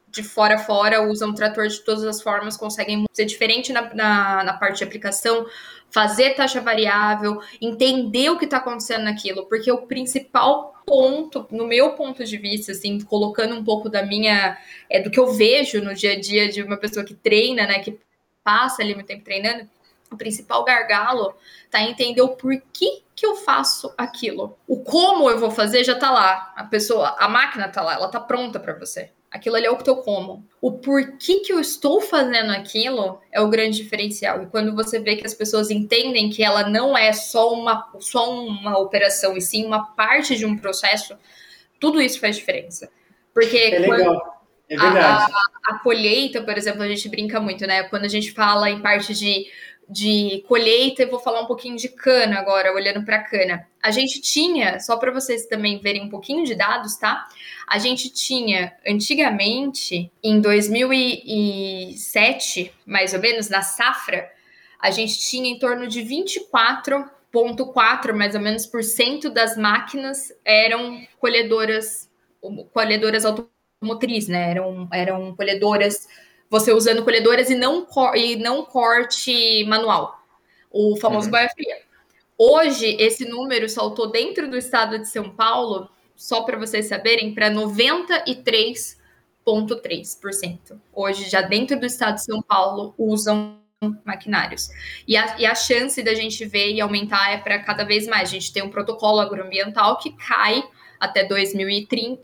de fora a fora, usam trator de todas as formas, conseguem ser diferente na, na, na, parte de aplicação, fazer taxa variável, entender o que está acontecendo naquilo, porque o principal ponto, no meu ponto de vista, assim, colocando um pouco da minha, é do que eu vejo no dia a dia de uma pessoa que treina, né, que passa ali muito tempo treinando, o principal gargalo tá em entender o porquê que eu faço aquilo. O como eu vou fazer já tá lá. A pessoa, a máquina tá lá, ela tá pronta para você. Aquilo ali é o teu como. O porquê que eu estou fazendo aquilo é o grande diferencial. E quando você vê que as pessoas entendem que ela não é só uma, só uma operação, e sim uma parte de um processo, tudo isso faz diferença. Porque é legal. É verdade. A, a, a colheita, por exemplo, a gente brinca muito, né? Quando a gente fala em parte de de colheita, eu vou falar um pouquinho de cana agora, olhando para cana. A gente tinha, só para vocês também verem um pouquinho de dados, tá? A gente tinha antigamente, em 2007, mais ou menos, na safra, a gente tinha em torno de 24,4 mais ou menos por cento das máquinas eram colhedoras, colhedoras automotriz, né? Eram, eram colhedoras você usando colhedoras e não, e não corte manual, o famoso uhum. boia fria. Hoje, esse número saltou dentro do estado de São Paulo, só para vocês saberem, para 93,3%. Hoje, já dentro do estado de São Paulo, usam maquinários. E a, e a chance da gente ver e aumentar é para cada vez mais. A gente tem um protocolo agroambiental que cai até 2030,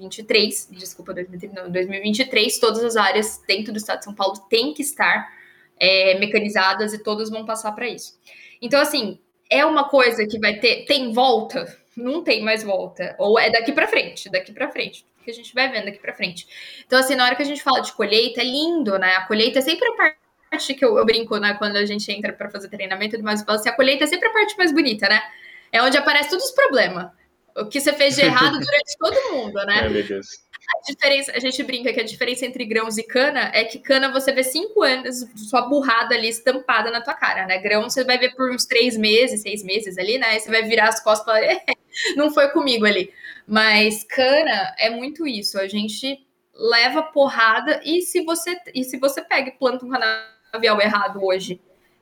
2023, desculpa, 2023, todas as áreas dentro do estado de São Paulo têm que estar é, mecanizadas e todas vão passar para isso. Então, assim, é uma coisa que vai ter, tem volta? Não tem mais volta. Ou é daqui para frente, daqui para frente, que a gente vai vendo daqui para frente. Então, assim, na hora que a gente fala de colheita, é lindo, né? A colheita é sempre a parte que eu, eu brinco, né? Quando a gente entra para fazer treinamento e mais, assim, a colheita é sempre a parte mais bonita, né? É onde aparece todos os problemas o que você fez de errado [LAUGHS] durante todo mundo, né? Meu Deus. A diferença, a gente brinca que a diferença entre grãos e cana é que cana você vê cinco anos, sua burrada ali estampada na tua cara, né? Grão você vai ver por uns três meses, seis meses ali, né? Você vai virar as costas e falar, é, não foi comigo ali. Mas cana é muito isso, a gente leva porrada e se você e se você pega e planta um canavial errado hoje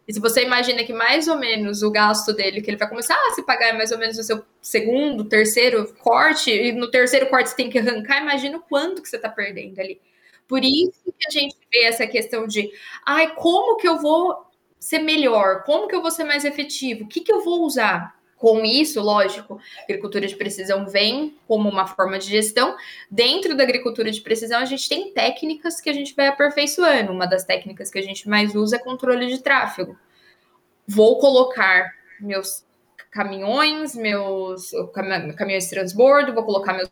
e se você imagina que mais ou menos o gasto dele, que ele vai começar a se pagar mais ou menos o seu segundo, terceiro corte, e no terceiro corte você tem que arrancar, imagina o quanto que você está perdendo ali. Por isso que a gente vê essa questão de, ai, como que eu vou ser melhor? Como que eu vou ser mais efetivo? O que, que eu vou usar? Com isso, lógico, agricultura de precisão vem como uma forma de gestão. Dentro da agricultura de precisão, a gente tem técnicas que a gente vai aperfeiçoando. Uma das técnicas que a gente mais usa é controle de tráfego. Vou colocar meus caminhões, meus caminhões de transbordo, vou colocar meus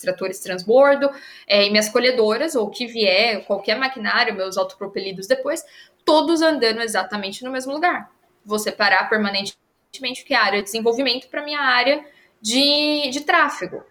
tratores transbordo é, e minhas colhedoras, ou que vier, qualquer maquinário, meus autopropelidos depois, todos andando exatamente no mesmo lugar. Vou separar permanentemente que é a área de desenvolvimento para minha área de, de tráfego.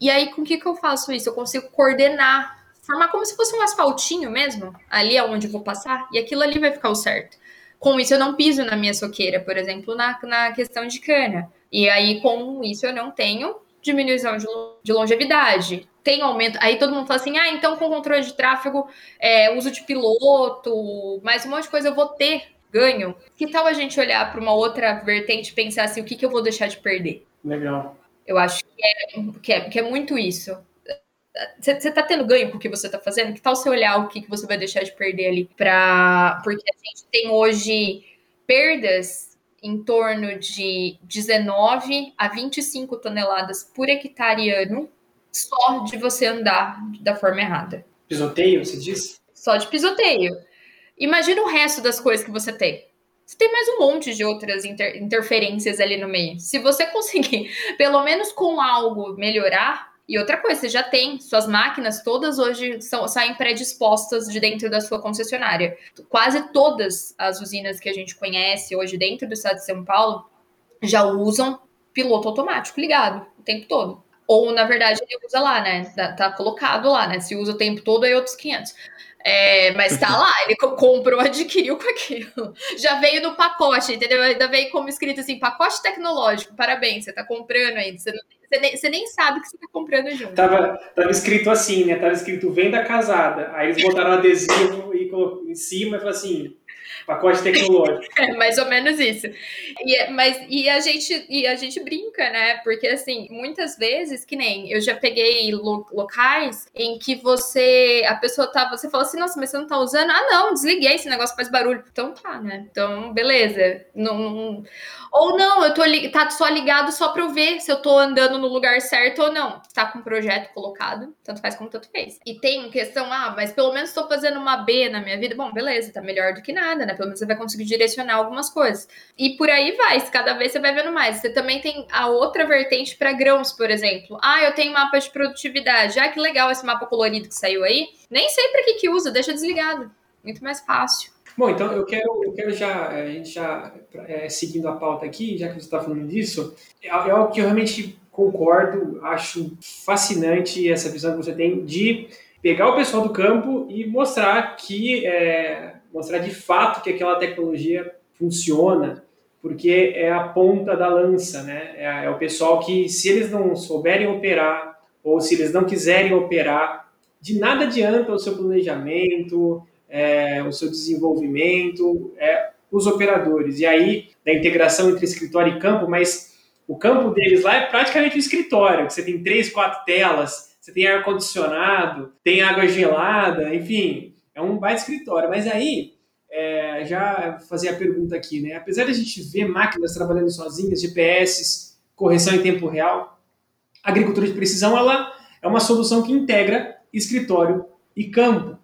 E aí, com o que, que eu faço isso? Eu consigo coordenar, formar como se fosse um asfaltinho mesmo, ali é onde eu vou passar, e aquilo ali vai ficar o certo. Com isso, eu não piso na minha soqueira, por exemplo, na, na questão de cana. E aí, com isso, eu não tenho diminuição de, de longevidade. Tem aumento. Aí todo mundo fala assim: ah, então com controle de tráfego, é, uso de piloto, mais um monte de coisa eu vou ter ganho, que tal a gente olhar para uma outra vertente e pensar assim, o que, que eu vou deixar de perder? Legal. Eu acho que é, que é, que é muito isso. Você está tendo ganho com o que você está fazendo? Que tal você olhar o que, que você vai deixar de perder ali? Pra... Porque a gente tem hoje perdas em torno de 19 a 25 toneladas por hectare ano só de você andar da forma errada. Pisoteio, você disse? Só de pisoteio. Imagina o resto das coisas que você tem. Você tem mais um monte de outras inter interferências ali no meio. Se você [LAUGHS] conseguir, pelo menos com algo, melhorar. E outra coisa, você já tem, suas máquinas todas hoje são, saem predispostas de dentro da sua concessionária. Quase todas as usinas que a gente conhece hoje dentro do estado de São Paulo já usam piloto automático ligado o tempo todo. Ou, na verdade, ele usa lá, né? Tá, tá colocado lá, né? Se usa o tempo todo, aí outros 500. É, mas tá lá, ele comprou, [LAUGHS] adquiriu com aquilo. Já veio no pacote, entendeu? Ainda veio como escrito assim, pacote tecnológico. Parabéns, você tá comprando ainda. Você, você, nem, você nem sabe que você tá comprando junto. Tava, tava escrito assim, né? Tava escrito venda casada. Aí eles botaram adesivo e em cima e falou assim: Pacote tecnológico. [LAUGHS] É, mais ou menos isso. E, é, mas, e, a gente, e a gente brinca, né? Porque, assim, muitas vezes, que nem eu já peguei lo, locais em que você, a pessoa tá, você fala assim, nossa, mas você não tá usando? Ah, não, desliguei, esse negócio faz barulho. Então tá, né? Então, beleza. Não, não... Ou não, eu tô tá só ligado só pra eu ver se eu tô andando no lugar certo ou não. Tá com o projeto colocado, tanto faz como tanto fez. E tem questão, ah, mas pelo menos tô fazendo uma B na minha vida. Bom, beleza, tá melhor do que nada, né? Pelo menos você vai conseguir direcionar algumas coisas. E por aí vai, cada vez você vai vendo mais. Você também tem a outra vertente para grãos, por exemplo. Ah, eu tenho mapa de produtividade. Ah, que legal esse mapa colorido que saiu aí. Nem sei para que que usa, deixa desligado. Muito mais fácil. Bom, então eu quero, eu quero já, eh, a gente já é, seguindo a pauta aqui, já que você está falando disso, é, é algo que eu realmente concordo, acho fascinante essa visão que você tem de pegar o pessoal do campo e mostrar que é, mostrar de fato que aquela tecnologia funciona, porque é a ponta da lança, né? É, é o pessoal que, se eles não souberem operar ou se eles não quiserem operar, de nada adianta o seu planejamento, é, o seu desenvolvimento, é, os operadores. E aí, da integração entre escritório e campo, mas o campo deles lá é praticamente um escritório, que você tem três, quatro telas, você tem ar-condicionado, tem água gelada, enfim, é um baita escritório. Mas aí, é, já fazer a pergunta aqui, né? Apesar de a gente ver máquinas trabalhando sozinhas, GPS, correção em tempo real, a agricultura de precisão ela é uma solução que integra escritório e campo.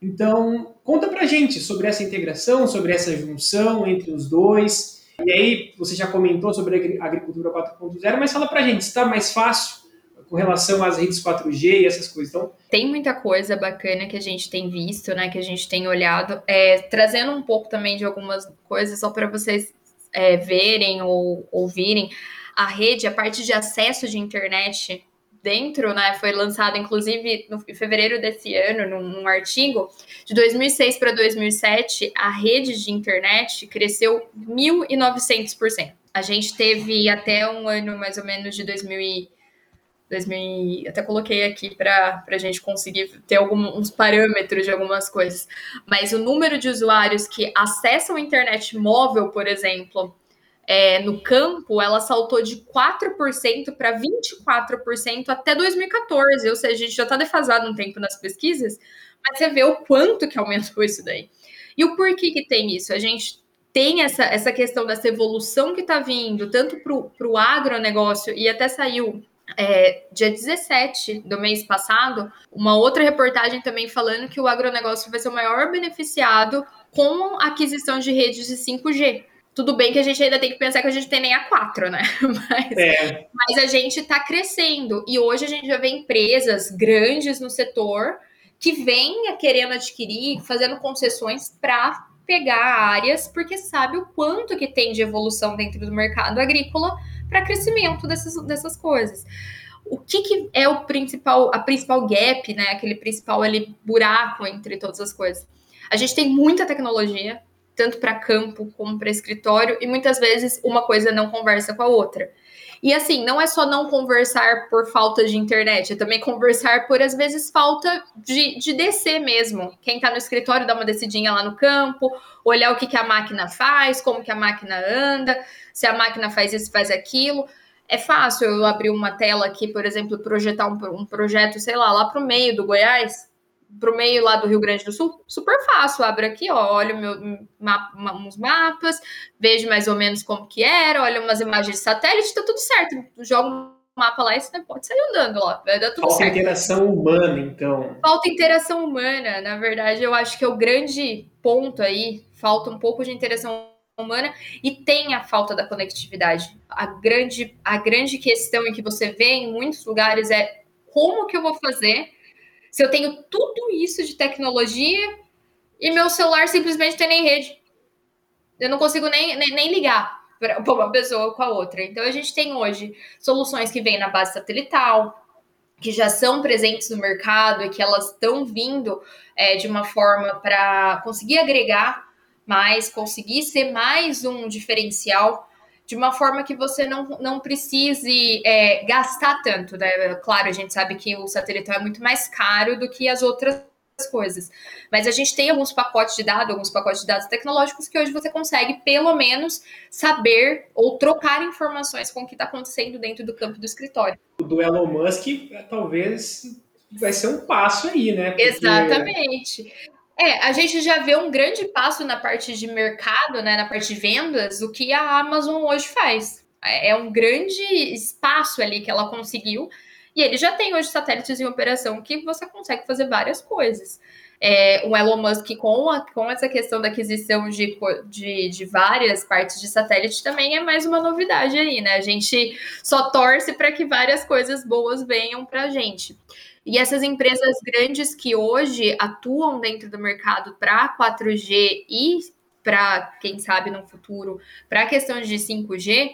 Então, conta pra gente sobre essa integração, sobre essa junção entre os dois. E aí, você já comentou sobre a agricultura 4.0, mas fala pra gente, está mais fácil com relação às redes 4G e essas coisas? Então, tem muita coisa bacana que a gente tem visto, né, que a gente tem olhado, é, trazendo um pouco também de algumas coisas só para vocês é, verem ou ouvirem. A rede, a parte de acesso de internet dentro, né, foi lançado inclusive no, em fevereiro desse ano, num, num artigo, de 2006 para 2007, a rede de internet cresceu 1.900%. A gente teve até um ano mais ou menos de 2000 2000, até coloquei aqui para a gente conseguir ter alguns parâmetros de algumas coisas. Mas o número de usuários que acessam a internet móvel, por exemplo, é, no campo, ela saltou de 4% para 24% até 2014, ou seja, a gente já está defasado um tempo nas pesquisas, mas você vê o quanto que aumentou isso daí. E o porquê que tem isso? A gente tem essa, essa questão dessa evolução que está vindo, tanto para o agronegócio, e até saiu é, dia 17 do mês passado, uma outra reportagem também falando que o agronegócio vai ser o maior beneficiado com a aquisição de redes de 5G. Tudo bem que a gente ainda tem que pensar que a gente tem nem a 4, né? [LAUGHS] Mas, é. mas a gente está crescendo. E hoje a gente já vê empresas grandes no setor que vêm querendo adquirir, fazendo concessões para pegar áreas, porque sabe o quanto que tem de evolução dentro do mercado agrícola para crescimento dessas, dessas coisas. O que, que, é o principal, a principal gap, né? Aquele principal ali buraco entre todas as coisas. A gente tem muita tecnologia, tanto para campo como para escritório, e muitas vezes uma coisa não conversa com a outra. E assim, não é só não conversar por falta de internet, é também conversar por, às vezes, falta de, de descer mesmo. Quem está no escritório dá uma descidinha lá no campo, olhar o que, que a máquina faz, como que a máquina anda, se a máquina faz isso, faz aquilo. É fácil eu abrir uma tela aqui, por exemplo, projetar um, um projeto, sei lá, lá para o meio do Goiás, pro meio lá do Rio Grande do Sul, super fácil. Abro aqui, ó, olho meu, mapa, uns mapas, vejo mais ou menos como que era, olho umas imagens de satélite, tá tudo certo. Jogo um mapa lá e você pode sair andando lá, vai dar tudo Falta certo. Falta interação humana, então. Falta interação humana, na verdade, eu acho que é o grande ponto aí, falta um pouco de interação humana e tem a falta da conectividade. A grande, a grande questão em que você vê em muitos lugares é como que eu vou fazer se eu tenho tudo isso de tecnologia e meu celular simplesmente tem nem rede. Eu não consigo nem, nem, nem ligar para uma pessoa com a outra. Então a gente tem hoje soluções que vêm na base satelital, que já são presentes no mercado e que elas estão vindo é, de uma forma para conseguir agregar mais, conseguir ser mais um diferencial de uma forma que você não, não precise é, gastar tanto. Né? Claro, a gente sabe que o satelital é muito mais caro do que as outras coisas. Mas a gente tem alguns pacotes de dados, alguns pacotes de dados tecnológicos que hoje você consegue, pelo menos, saber ou trocar informações com o que está acontecendo dentro do campo do escritório. O do Elon Musk talvez vai ser um passo aí, né? Porque... Exatamente. É, a gente já vê um grande passo na parte de mercado, né, na parte de vendas, o que a Amazon hoje faz. É, é um grande espaço ali que ela conseguiu. E ele já tem hoje satélites em operação que você consegue fazer várias coisas. É, o Elon Musk, com, a, com essa questão da aquisição de, de, de, várias partes de satélite, também é mais uma novidade aí, né? A gente só torce para que várias coisas boas venham para a gente. E essas empresas grandes que hoje atuam dentro do mercado para 4G e para, quem sabe, no futuro, para a questão de 5G,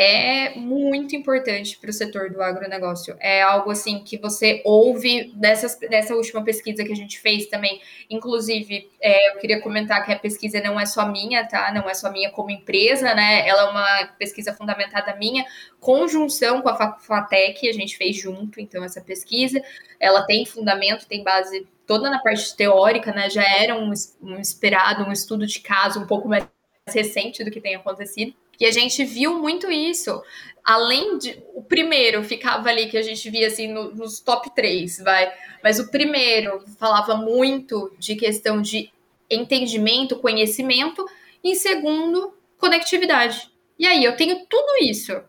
é muito importante para o setor do agronegócio. É algo assim que você ouve dessas, dessa última pesquisa que a gente fez também. Inclusive, é, eu queria comentar que a pesquisa não é só minha, tá? Não é só minha como empresa, né? Ela é uma pesquisa fundamentada minha, conjunção com a FATEC, a gente fez junto, então, essa pesquisa. Ela tem fundamento, tem base toda na parte teórica, né? Já era um, um esperado, um estudo de caso um pouco mais recente do que tem acontecido. E a gente viu muito isso. Além de. O primeiro ficava ali que a gente via assim no, nos top 3, vai. Mas o primeiro falava muito de questão de entendimento, conhecimento. E segundo, conectividade. E aí, eu tenho tudo isso.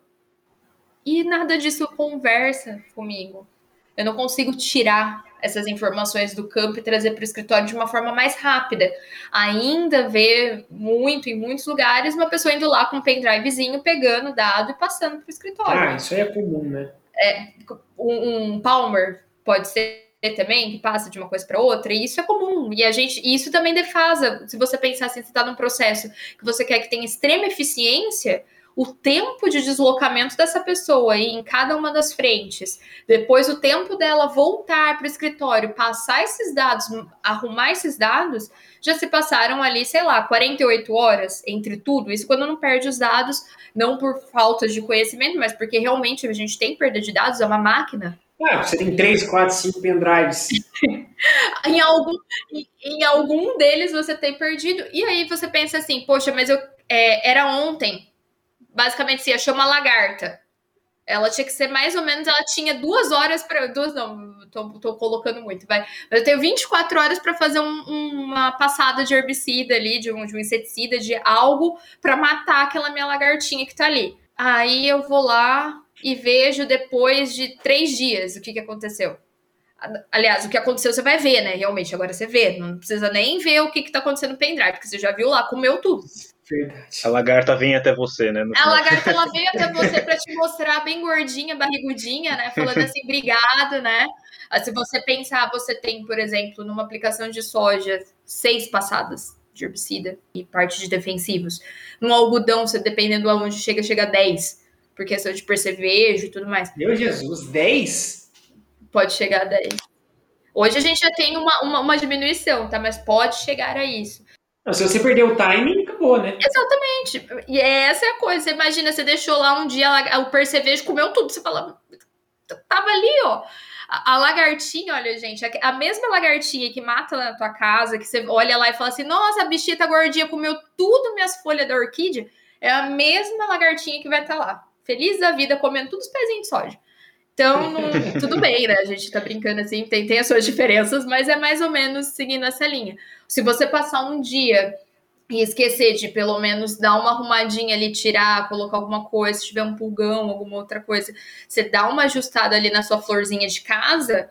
E nada disso conversa comigo. Eu não consigo tirar essas informações do campo e trazer para o escritório de uma forma mais rápida. Ainda vê muito em muitos lugares uma pessoa indo lá com um pendrivezinho, pegando dado e passando para o escritório. Ah, isso aí é comum, né? É, um, um Palmer pode ser também que passa de uma coisa para outra, e isso é comum. E a gente, e isso também defasa. Se você pensar assim, você está num processo que você quer que tenha extrema eficiência, o tempo de deslocamento dessa pessoa aí em cada uma das frentes, depois o tempo dela voltar para o escritório, passar esses dados, arrumar esses dados, já se passaram ali, sei lá, 48 horas entre tudo. Isso quando não perde os dados, não por falta de conhecimento, mas porque realmente a gente tem perda de dados, é uma máquina. Ah, você tem 3, 4, 5 pendrives. [LAUGHS] em, algum, em, em, algum deles você tem perdido. E aí você pensa assim, poxa, mas eu é, era ontem basicamente se achou uma lagarta. Ela tinha que ser mais ou menos, ela tinha duas horas para. Duas, não, tô, tô, colocando muito, vai. Eu tenho 24 horas para fazer um, uma passada de herbicida ali, de um, de um inseticida, de algo para matar aquela minha lagartinha que tá ali. Aí eu vou lá e vejo depois de três dias o que, que aconteceu. Aliás, o que aconteceu você vai ver, né? Realmente, agora você vê. Não precisa nem ver o que, que tá acontecendo no pendrive, porque você já viu lá, comeu tudo. Verdade. A lagarta vem até você, né? A lagarta ela veio até você [LAUGHS] para te mostrar bem gordinha, barrigudinha, né? Falando assim, obrigado, né? Ah, se você pensar, você tem, por exemplo, numa aplicação de soja, seis passadas de herbicida e parte de defensivos. No algodão, você dependendo de onde chega, chega a 10, por questão de percevejo e tudo mais. Meu Jesus, 10? Pode chegar a 10. Hoje a gente já tem uma, uma, uma diminuição, tá? Mas pode chegar a isso. Se você perder o timing, acabou, né? Exatamente. E essa é a coisa. Você imagina, você deixou lá um dia, o percevejo comeu tudo. Você fala, tava ali, ó. A, a lagartinha, olha, gente, a, a, mesma lagartinha que mata na tua casa, que você olha lá e fala assim, nossa, a bichinha tá gordinha, comeu tudo minhas folhas da orquídea, é a mesma lagartinha que vai estar tá lá. Feliz da vida, comendo todos os pezinhos de soja. Então, não, [LAUGHS] tudo bem, né? A gente tá brincando assim, tem, tem as suas diferenças, mas é mais ou menos seguindo essa linha. Se você passar um dia e esquecer de pelo menos dar uma arrumadinha ali, tirar, colocar alguma coisa, se tiver um pulgão, alguma outra coisa, você dá uma ajustada ali na sua florzinha de casa,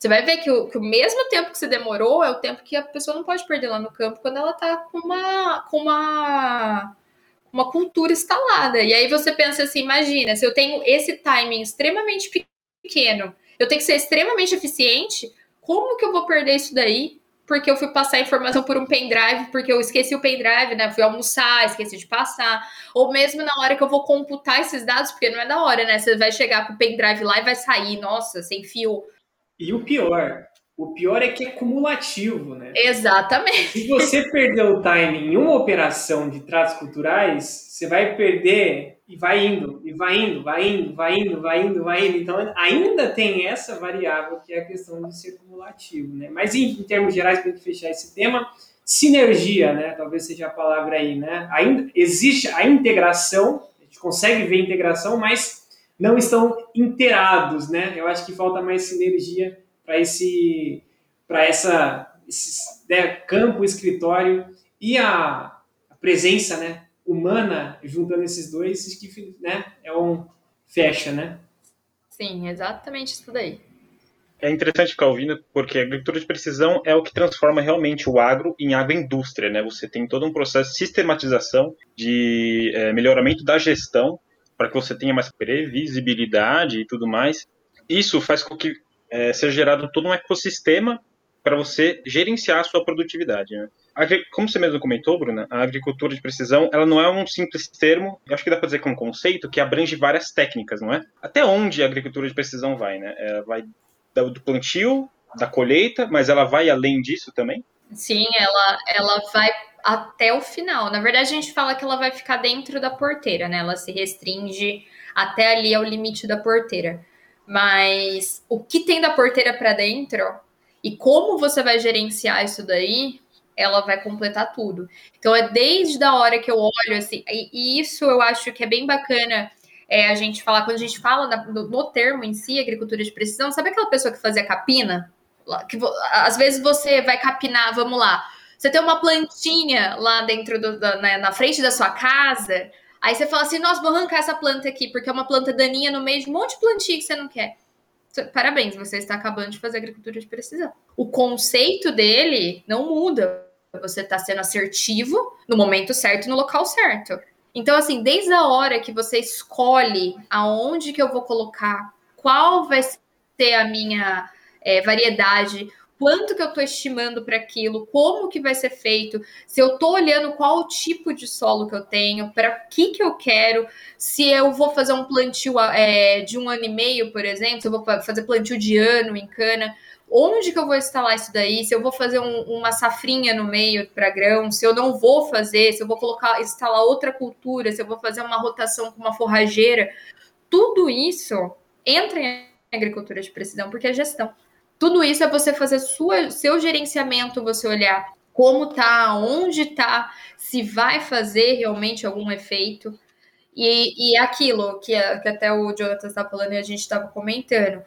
você vai ver que o, que o mesmo tempo que você demorou é o tempo que a pessoa não pode perder lá no campo quando ela tá com uma, com uma, uma cultura instalada. E aí você pensa assim, imagina, se eu tenho esse timing extremamente pequeno, eu tenho que ser extremamente eficiente, como que eu vou perder isso daí? Porque eu fui passar a informação por um pendrive, porque eu esqueci o pendrive, né? Fui almoçar, esqueci de passar. Ou mesmo na hora que eu vou computar esses dados, porque não é da hora, né? Você vai chegar com o pendrive lá e vai sair, nossa, sem fio. E o pior, o pior é que é cumulativo, né? Exatamente. Se você perder o time em uma operação de tratos culturais, você vai perder e vai indo, e vai indo, vai indo, vai indo, vai indo, vai indo. Então, ainda tem essa variável que é a questão de ser cumulativo, né? Mas, em, em termos gerais, para fechar esse tema, sinergia, né? Talvez seja a palavra aí, né? Ainda existe a integração, a gente consegue ver integração, mas não estão inteirados, né? Eu acho que falta mais sinergia para esse, para essa, esse né, campo, escritório e a, a, presença, né? Humana juntando esses dois, que né, é um fecha, né? Sim, exatamente isso daí. É interessante ficar ouvindo, porque a agricultura de precisão é o que transforma realmente o agro em agroindústria, né? Você tem todo um processo de sistematização, de é, melhoramento da gestão, para que você tenha mais previsibilidade e tudo mais. Isso faz com que é, seja gerado todo um ecossistema para você gerenciar a sua produtividade. Né? Como você mesmo comentou, Bruna, a agricultura de precisão ela não é um simples termo, acho que dá para dizer que é um conceito que abrange várias técnicas, não é? Até onde a agricultura de precisão vai, né? Ela vai do plantio, da colheita, mas ela vai além disso também? Sim, ela, ela vai até o final. Na verdade, a gente fala que ela vai ficar dentro da porteira, né? Ela se restringe até ali ao limite da porteira. Mas o que tem da porteira para dentro e como você vai gerenciar isso daí, ela vai completar tudo. Então é desde a hora que eu olho assim, e, isso eu acho que é bem bacana é, a gente falar, quando a gente fala na, no, no, termo em si, agricultura de precisão, sabe aquela pessoa que fazia capina? Que, às vezes você vai capinar, vamos lá, você tem uma plantinha lá dentro do, da, né, na frente da sua casa, aí você fala assim, nossa, vou arrancar essa planta aqui, porque é uma planta daninha no meio de um monte de plantinha que você não quer. Parabéns, você está acabando de fazer agricultura de precisão. O conceito dele não muda. Você está sendo assertivo no momento certo no local certo. Então, assim, desde a hora que você escolhe aonde que eu vou colocar, qual vai ser a minha é, variedade, quanto que eu estou estimando para aquilo, como que vai ser feito, se eu estou olhando qual o tipo de solo que eu tenho, para que que eu quero, se eu vou fazer um plantio é, de um ano e meio, por exemplo, se eu vou fazer plantio de ano em cana, onde que eu vou instalar isso daí, se eu vou fazer um, uma safrinha no meio para grão, se eu não vou fazer, se eu vou colocar, instalar outra cultura, se eu vou fazer uma rotação com uma forrageira, tudo isso entra em agricultura de precisão, porque é gestão. Tudo isso é você fazer sua, seu gerenciamento, você olhar como tá, onde tá, se vai fazer realmente algum efeito. E, e aquilo que, que até o Jonathan estava falando e a gente estava comentando,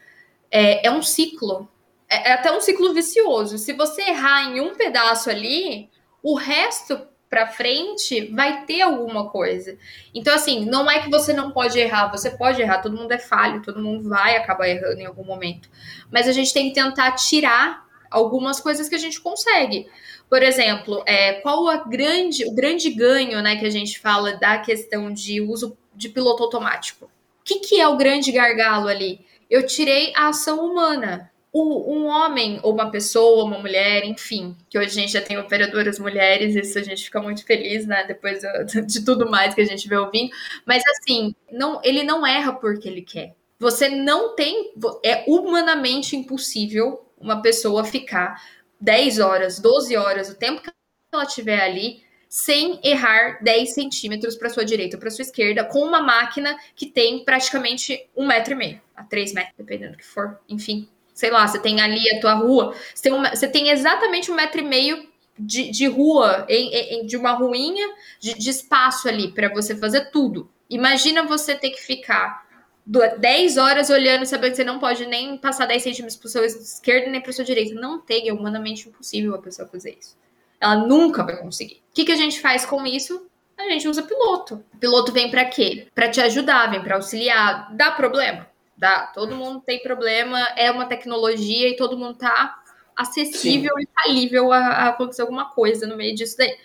é, é um ciclo é, é até um ciclo vicioso. Se você errar em um pedaço ali, o resto para frente vai ter alguma coisa. Então, assim, não é que você não pode errar, você pode errar, todo mundo é falho, todo mundo vai acabar errando em algum momento. Mas a gente tem que tentar tirar algumas coisas que a gente consegue. Por exemplo, é, qual a grande, o grande ganho né, que a gente fala da questão de uso de piloto automático? O que, que é o grande gargalo ali? Eu tirei a ação humana um homem ou uma pessoa, uma mulher, enfim, que hoje a gente já tem operadoras mulheres, isso a gente fica muito feliz, né? Depois de tudo mais que a gente vê ouvindo. Mas assim, não, ele não erra porque ele quer. Você não tem. É humanamente impossível uma pessoa ficar 10 horas, 12 horas, o tempo que ela estiver ali, sem errar 10 centímetros para sua direita ou para sua esquerda, com uma máquina que tem praticamente um metro e meio a 3 metros, dependendo do que for. Enfim, sei lá, você tem ali a tua rua, você tem, uma, você tem exatamente um metro e meio de, de rua, em, em, de uma ruinha de, de espaço ali para você fazer tudo. Imagina você ter que ficar 10 horas olhando, sabendo que você não pode nem passar 10 centímetros para seu esquerdo nem para o seu direito. Não tem, é humanamente impossível a pessoa fazer isso. Ela nunca vai conseguir. O que, que a gente faz com isso? A gente usa piloto. Piloto vem para quê? Para te ajudar, vem para auxiliar. Dá problema? Dá, todo mundo tem problema, é uma tecnologia e todo mundo tá acessível Sim. e falível a, a, acontecer alguma coisa no meio disso daí.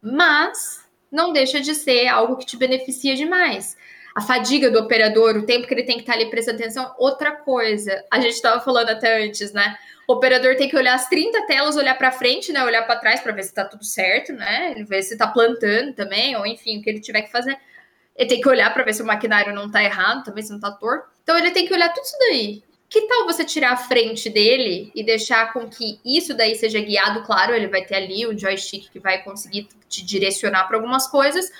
Mas não deixa de ser algo que te beneficia demais. A fadiga do operador, o tempo que ele tem que estar tá ali prestando atenção, outra coisa. A gente estava falando até antes, né? O operador tem que olhar as 30 telas, olhar para frente, né? Olhar para trás para ver se está tudo certo, né? Ver se está plantando também, ou enfim, o que ele tiver que fazer. Ele tem que olhar para ver se o maquinário não está errado, também se não está torto. Então ele tem que olhar tudo isso daí. Que tal você tirar a frente dele e deixar com que isso daí seja guiado? Claro, ele vai ter ali o joystick que vai conseguir te direcionar para algumas coisas,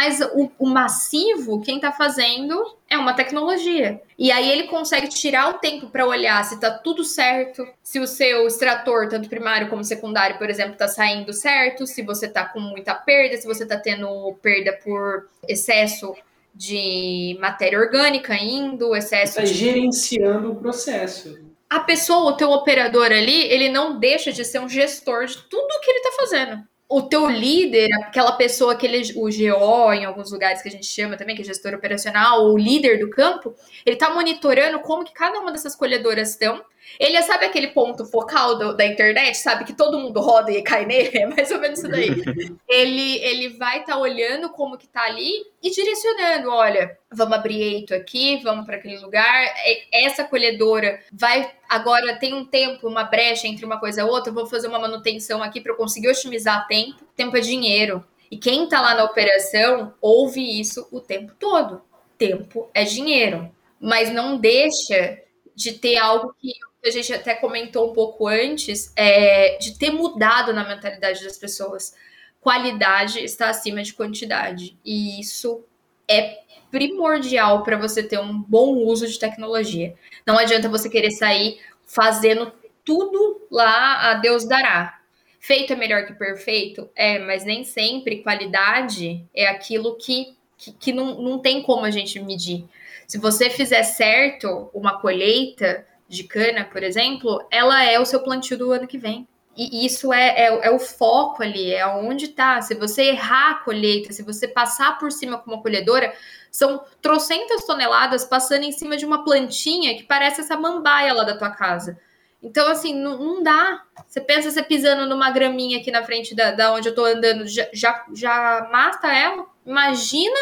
Mas o, o massivo, quem está fazendo é uma tecnologia. E aí ele consegue tirar o tempo para olhar se está tudo certo, se o seu extrator, tanto primário como secundário, por exemplo, está saindo certo, se você está com muita perda, se você está tendo perda por excesso de matéria orgânica indo, excesso tá de... gerenciando o processo. A pessoa, o teu operador ali, ele não deixa de ser um gestor de tudo que ele está fazendo o teu líder, aquela pessoa, aquele, o GO, em alguns lugares que a gente chama também, que é gestor operacional, o líder do campo, ele está monitorando como que cada uma dessas colhedoras estão. Ele é, sabe aquele ponto focal do, da internet, sabe? Que todo mundo roda e cai nele, é mais ou menos isso daí. [LAUGHS] ele, ele vai estar tá olhando como que tá ali e direcionando, olha, vamos abrir eito aqui, vamos para aquele lugar. Essa colhedora vai agora tem um tempo, uma brecha entre uma coisa e outra, vou fazer uma manutenção aqui para eu conseguir otimizar tempo. Tempo é dinheiro. E quem está lá na operação ouve isso o tempo todo. Tempo é dinheiro. Mas não deixa de ter algo que a gente até comentou um pouco antes, é, de ter mudado na mentalidade das pessoas. Qualidade está acima de quantidade. E isso é primordial para você ter um bom uso de tecnologia. Não adianta você querer sair fazendo tudo lá a Deus dará. Feito é melhor que perfeito? É, mas nem sempre qualidade é aquilo que, que, que não, não tem como a gente medir. Se você fizer certo uma colheita de cana, por exemplo, ela é o seu plantio do ano que vem. E isso é, é, é o foco ali, é onde está. Se você errar a colheita, se você passar por cima com uma colhedora, são trocentas toneladas passando em cima de uma plantinha que parece essa mambaia lá da tua casa. Então, assim, não, não dá. Você pensa você pisando numa graminha aqui na frente da, da onde eu tô andando, já, já, já mata ela. Imagina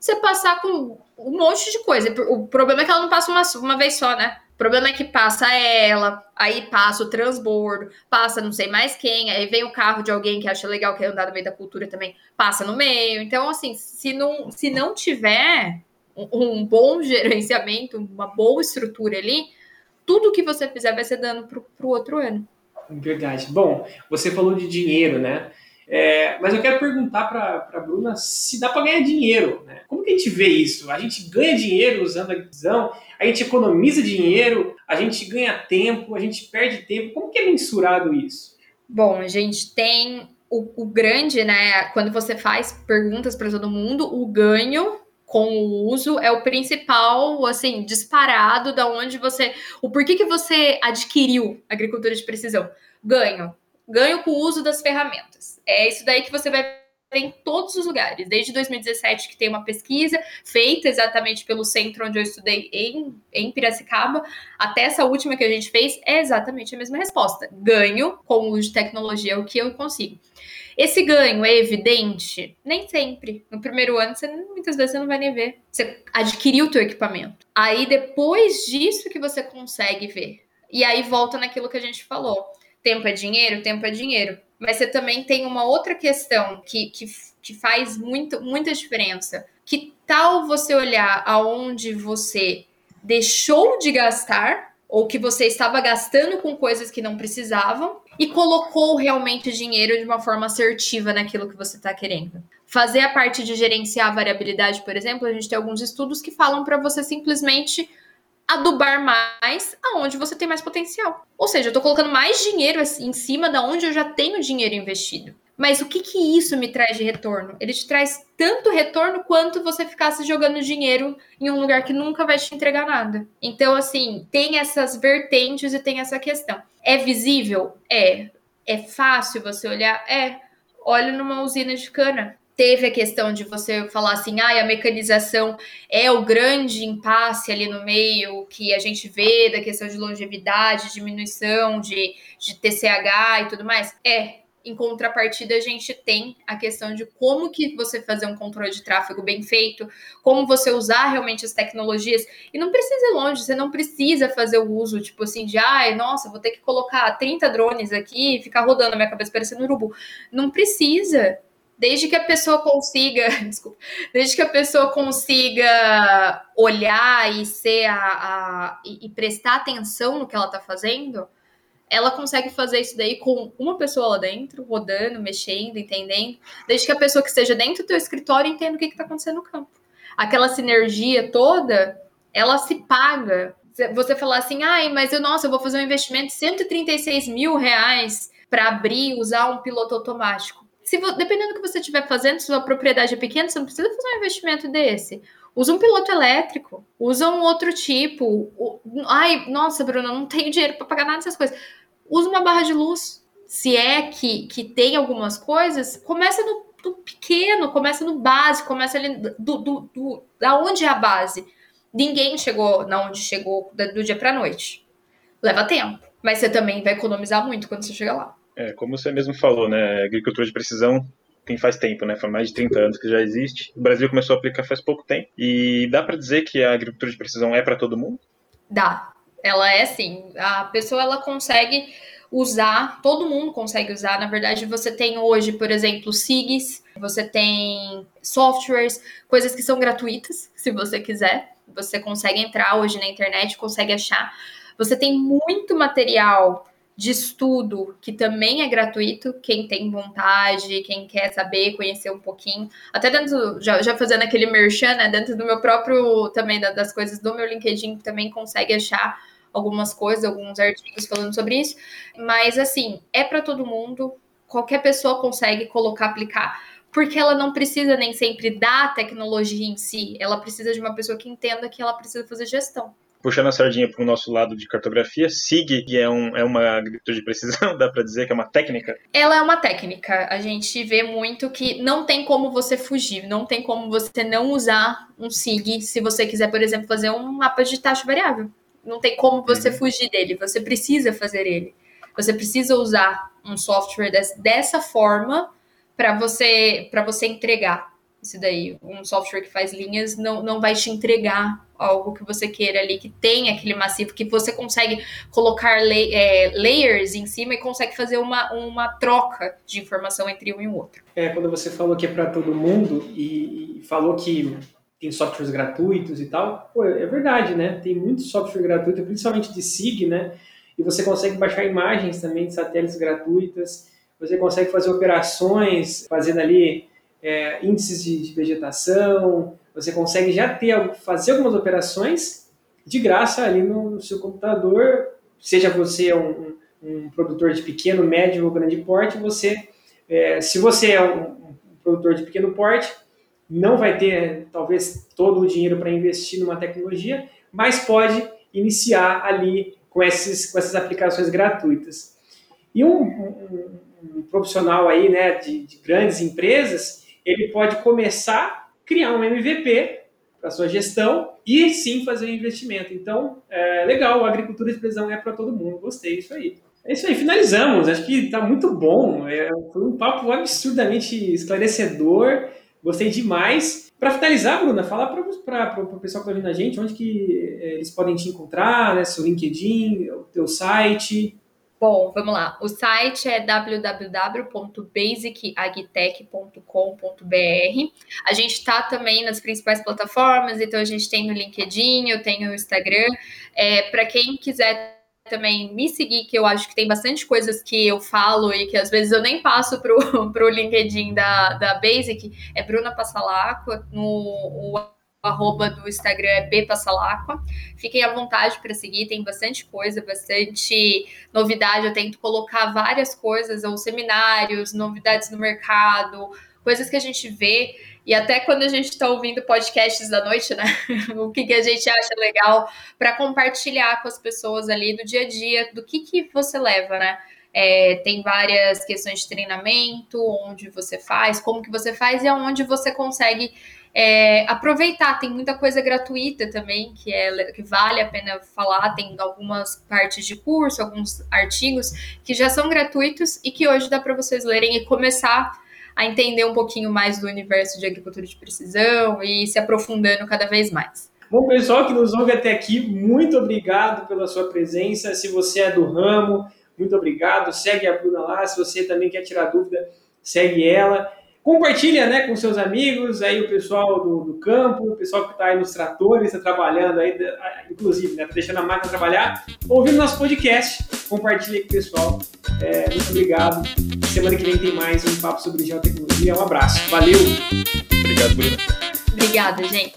você passar com um monte de coisa. O problema é que ela não passa uma, uma vez só, né? Problema é que passa ela, aí passa o transbordo, passa não sei mais quem, aí vem o carro de alguém que acha legal, quer andar no meio da cultura também, passa no meio. Então, assim, se não, se não tiver um, um bom gerenciamento, uma boa estrutura ali, tudo que você fizer vai ser dano para o outro ano. Verdade. Bom, você falou de dinheiro, né? É, mas eu quero perguntar para a Bruna se dá para ganhar dinheiro. Né? Como que a gente vê isso? A gente ganha dinheiro usando a visão, a gente economiza dinheiro, a gente ganha tempo, a gente perde tempo. Como que é mensurado isso? Bom, a gente tem o, o grande, né? Quando você faz perguntas para todo mundo, o ganho com o uso é o principal, assim, disparado da onde você. O porquê que você adquiriu agricultura de precisão? Ganho. Ganho com o uso das ferramentas. É isso daí que você vai ver em todos os lugares. Desde 2017 que tem uma pesquisa feita exatamente pelo centro onde eu estudei em, em Piracicaba, até essa última que a gente fez, é exatamente a mesma resposta. Ganho com o uso de tecnologia, é o que eu consigo. Esse ganho é evidente? Nem sempre. No primeiro ano, você, muitas vezes você não vai nem ver. Você adquiriu o teu equipamento. Aí, depois disso que você consegue ver. E aí, volta naquilo que a gente falou. Tempo é dinheiro? Tempo é dinheiro. Mas você também tem uma outra questão que, que, que faz muito, muita diferença. Que tal você olhar aonde você deixou de gastar ou que você estava gastando com coisas que não precisavam e colocou realmente dinheiro de uma forma assertiva naquilo que você está querendo. Fazer a parte de gerenciar a variabilidade, por exemplo, a gente tem alguns estudos que falam para você simplesmente adubar mais aonde você tem mais potencial. Ou seja, eu estou colocando mais dinheiro assim, em cima da onde eu já tenho dinheiro investido. Mas o que, que isso me traz de retorno? Ele te traz tanto retorno quanto você ficasse jogando dinheiro em um lugar que nunca vai te entregar nada. Então, assim, tem essas vertentes e tem essa questão. É visível? É. É fácil você olhar? É. Olha numa usina de cana. Teve a questão de você falar assim, ah, a mecanização é o grande impasse ali no meio que a gente vê da questão de longevidade, diminuição de, de TCH e tudo mais. É, em contrapartida, a gente tem a questão de como que você fazer um controle de tráfego bem feito, como você usar realmente as tecnologias. E não precisa ir longe, você não precisa fazer o uso, tipo assim, de, ai, nossa, vou ter que colocar 30 drones aqui e ficar rodando a minha cabeça parecendo um urubu. Não precisa. Desde que a pessoa consiga, [LAUGHS] desculpa, desde que a pessoa consiga olhar e ser a, a e, e prestar atenção no que ela está fazendo, ela consegue fazer isso daí com uma pessoa lá dentro, rodando, mexendo, entendendo, desde que a pessoa que esteja dentro do teu escritório entenda o que está acontecendo no campo. Aquela sinergia toda, ela se paga. Você falar assim, ai, mas eu, nossa, eu vou fazer um investimento de 136 mil reais para abrir, usar um piloto automático. Se, dependendo do que você estiver fazendo, se sua propriedade é pequena, você não precisa fazer um investimento desse. Usa um piloto elétrico, usa um outro tipo. Ai, nossa, Bruna, não tenho dinheiro para pagar nada dessas coisas usa uma barra de luz. Se é que, que tem algumas coisas, começa no, no pequeno, começa no básico, começa ali do, do, do, da onde é a base. Ninguém chegou na onde chegou do dia para noite. Leva tempo, mas você também vai economizar muito quando você chegar lá. É, como você mesmo falou, né? Agricultura de precisão tem faz tempo, né? Faz mais de 30 anos que já existe. O Brasil começou a aplicar faz pouco tempo. E dá para dizer que a agricultura de precisão é para todo mundo? Dá. Ela é assim, a pessoa ela consegue usar, todo mundo consegue usar. Na verdade, você tem hoje, por exemplo, SIGs, você tem softwares, coisas que são gratuitas, se você quiser. Você consegue entrar hoje na internet, consegue achar. Você tem muito material de estudo que também é gratuito, quem tem vontade, quem quer saber, conhecer um pouquinho. Até dentro, já, já fazendo aquele merchan, né, dentro do meu próprio, também das coisas do meu LinkedIn, também consegue achar algumas coisas, alguns artigos falando sobre isso, mas assim, é para todo mundo, qualquer pessoa consegue colocar, aplicar, porque ela não precisa nem sempre da tecnologia em si, ela precisa de uma pessoa que entenda que ela precisa fazer gestão. Puxando a sardinha para o nosso lado de cartografia, SIG é, um, é uma agricultura de precisão, [LAUGHS] dá para dizer que é uma técnica? Ela é uma técnica. A gente vê muito que não tem como você fugir, não tem como você não usar um SIG se você quiser, por exemplo, fazer um mapa de taxa variável. Não tem como você uhum. fugir dele. Você precisa fazer ele. Você precisa usar um software des, dessa forma para você para você entregar isso daí. Um software que faz linhas não, não vai te entregar algo que você queira ali, que tem aquele massivo, que você consegue colocar lay, é, layers em cima e consegue fazer uma, uma troca de informação entre um e o outro. É, quando você falou que é para todo mundo e, e falou que tem softwares gratuitos e tal. Pô, é verdade, né? Tem muito software gratuito, principalmente de SIG, né? E você consegue baixar imagens também de satélites gratuitas. Você consegue fazer operações fazendo ali é, índices de, de, vegetação. Você consegue já ter fazer algumas operações de graça ali no, seu computador. Seja você um, um, produtor de pequeno, médio ou grande porte, você, é, se você é um, um produtor de pequeno porte, não vai ter talvez todo o dinheiro para investir numa tecnologia, mas pode iniciar ali com, esses, com essas aplicações gratuitas. E um, um, um profissional aí, né, de, de, grandes empresas, ele pode começar criar um MVP para sua gestão e sim fazer um investimento. Então, é legal, a agricultura de precisão é para todo mundo. Gostei, isso aí. É isso aí, finalizamos. Acho que está muito bom. É, foi um papo absurdamente esclarecedor. Gostei demais. Para finalizar, Bruna, fala para o pessoal que está ouvindo a gente onde que é, eles podem te encontrar, né? Seu LinkedIn, o teu site. Bom, vamos lá. O site é www.basicagtech.com.br. A gente está também nas principais plataformas, então a gente tem no LinkedIn, eu tenho no Instagram. É, Para quem quiser também me seguir, que eu acho que tem bastante coisas que eu falo e que às vezes eu nem passo pro, [LAUGHS] pro LinkedIn da, da Basic, é Bruna Passalacqua, no o arroba do Instagram é bpassalacqua. Fiquem à vontade para seguir, tem bastante coisa, bastante novidade. Eu tento colocar várias coisas, ou seminários, novidades no mercado, coisas que a gente vê e até quando a gente está ouvindo podcasts da noite, né? [LAUGHS] o que, que a gente acha legal para compartilhar com as pessoas ali do dia a dia, do que, que você leva, né? É, tem várias questões de treinamento, onde você faz, como que você faz e aonde você consegue é, aproveitar. Tem muita coisa gratuita também que, é, que vale a pena falar. Tem algumas partes de curso, alguns artigos que já são gratuitos e que hoje dá para vocês lerem e começar a entender um pouquinho mais do universo de agricultura de precisão e se aprofundando cada vez mais. Bom, pessoal que nos ouve até aqui, muito obrigado pela sua presença. Se você é do ramo, muito obrigado. Segue a Bruna lá. Se você também quer tirar dúvida, segue ela. Compartilha né, com seus amigos, aí o pessoal do, do campo, o pessoal que está aí nos tratores, está trabalhando aí, inclusive, né, tá deixando a máquina trabalhar, ouvindo nosso podcast, compartilha aí com o pessoal. É, muito obrigado. Semana que vem tem mais um papo sobre geotecnologia. Um abraço. Valeu! Obrigado, Bruno. Obrigada, gente.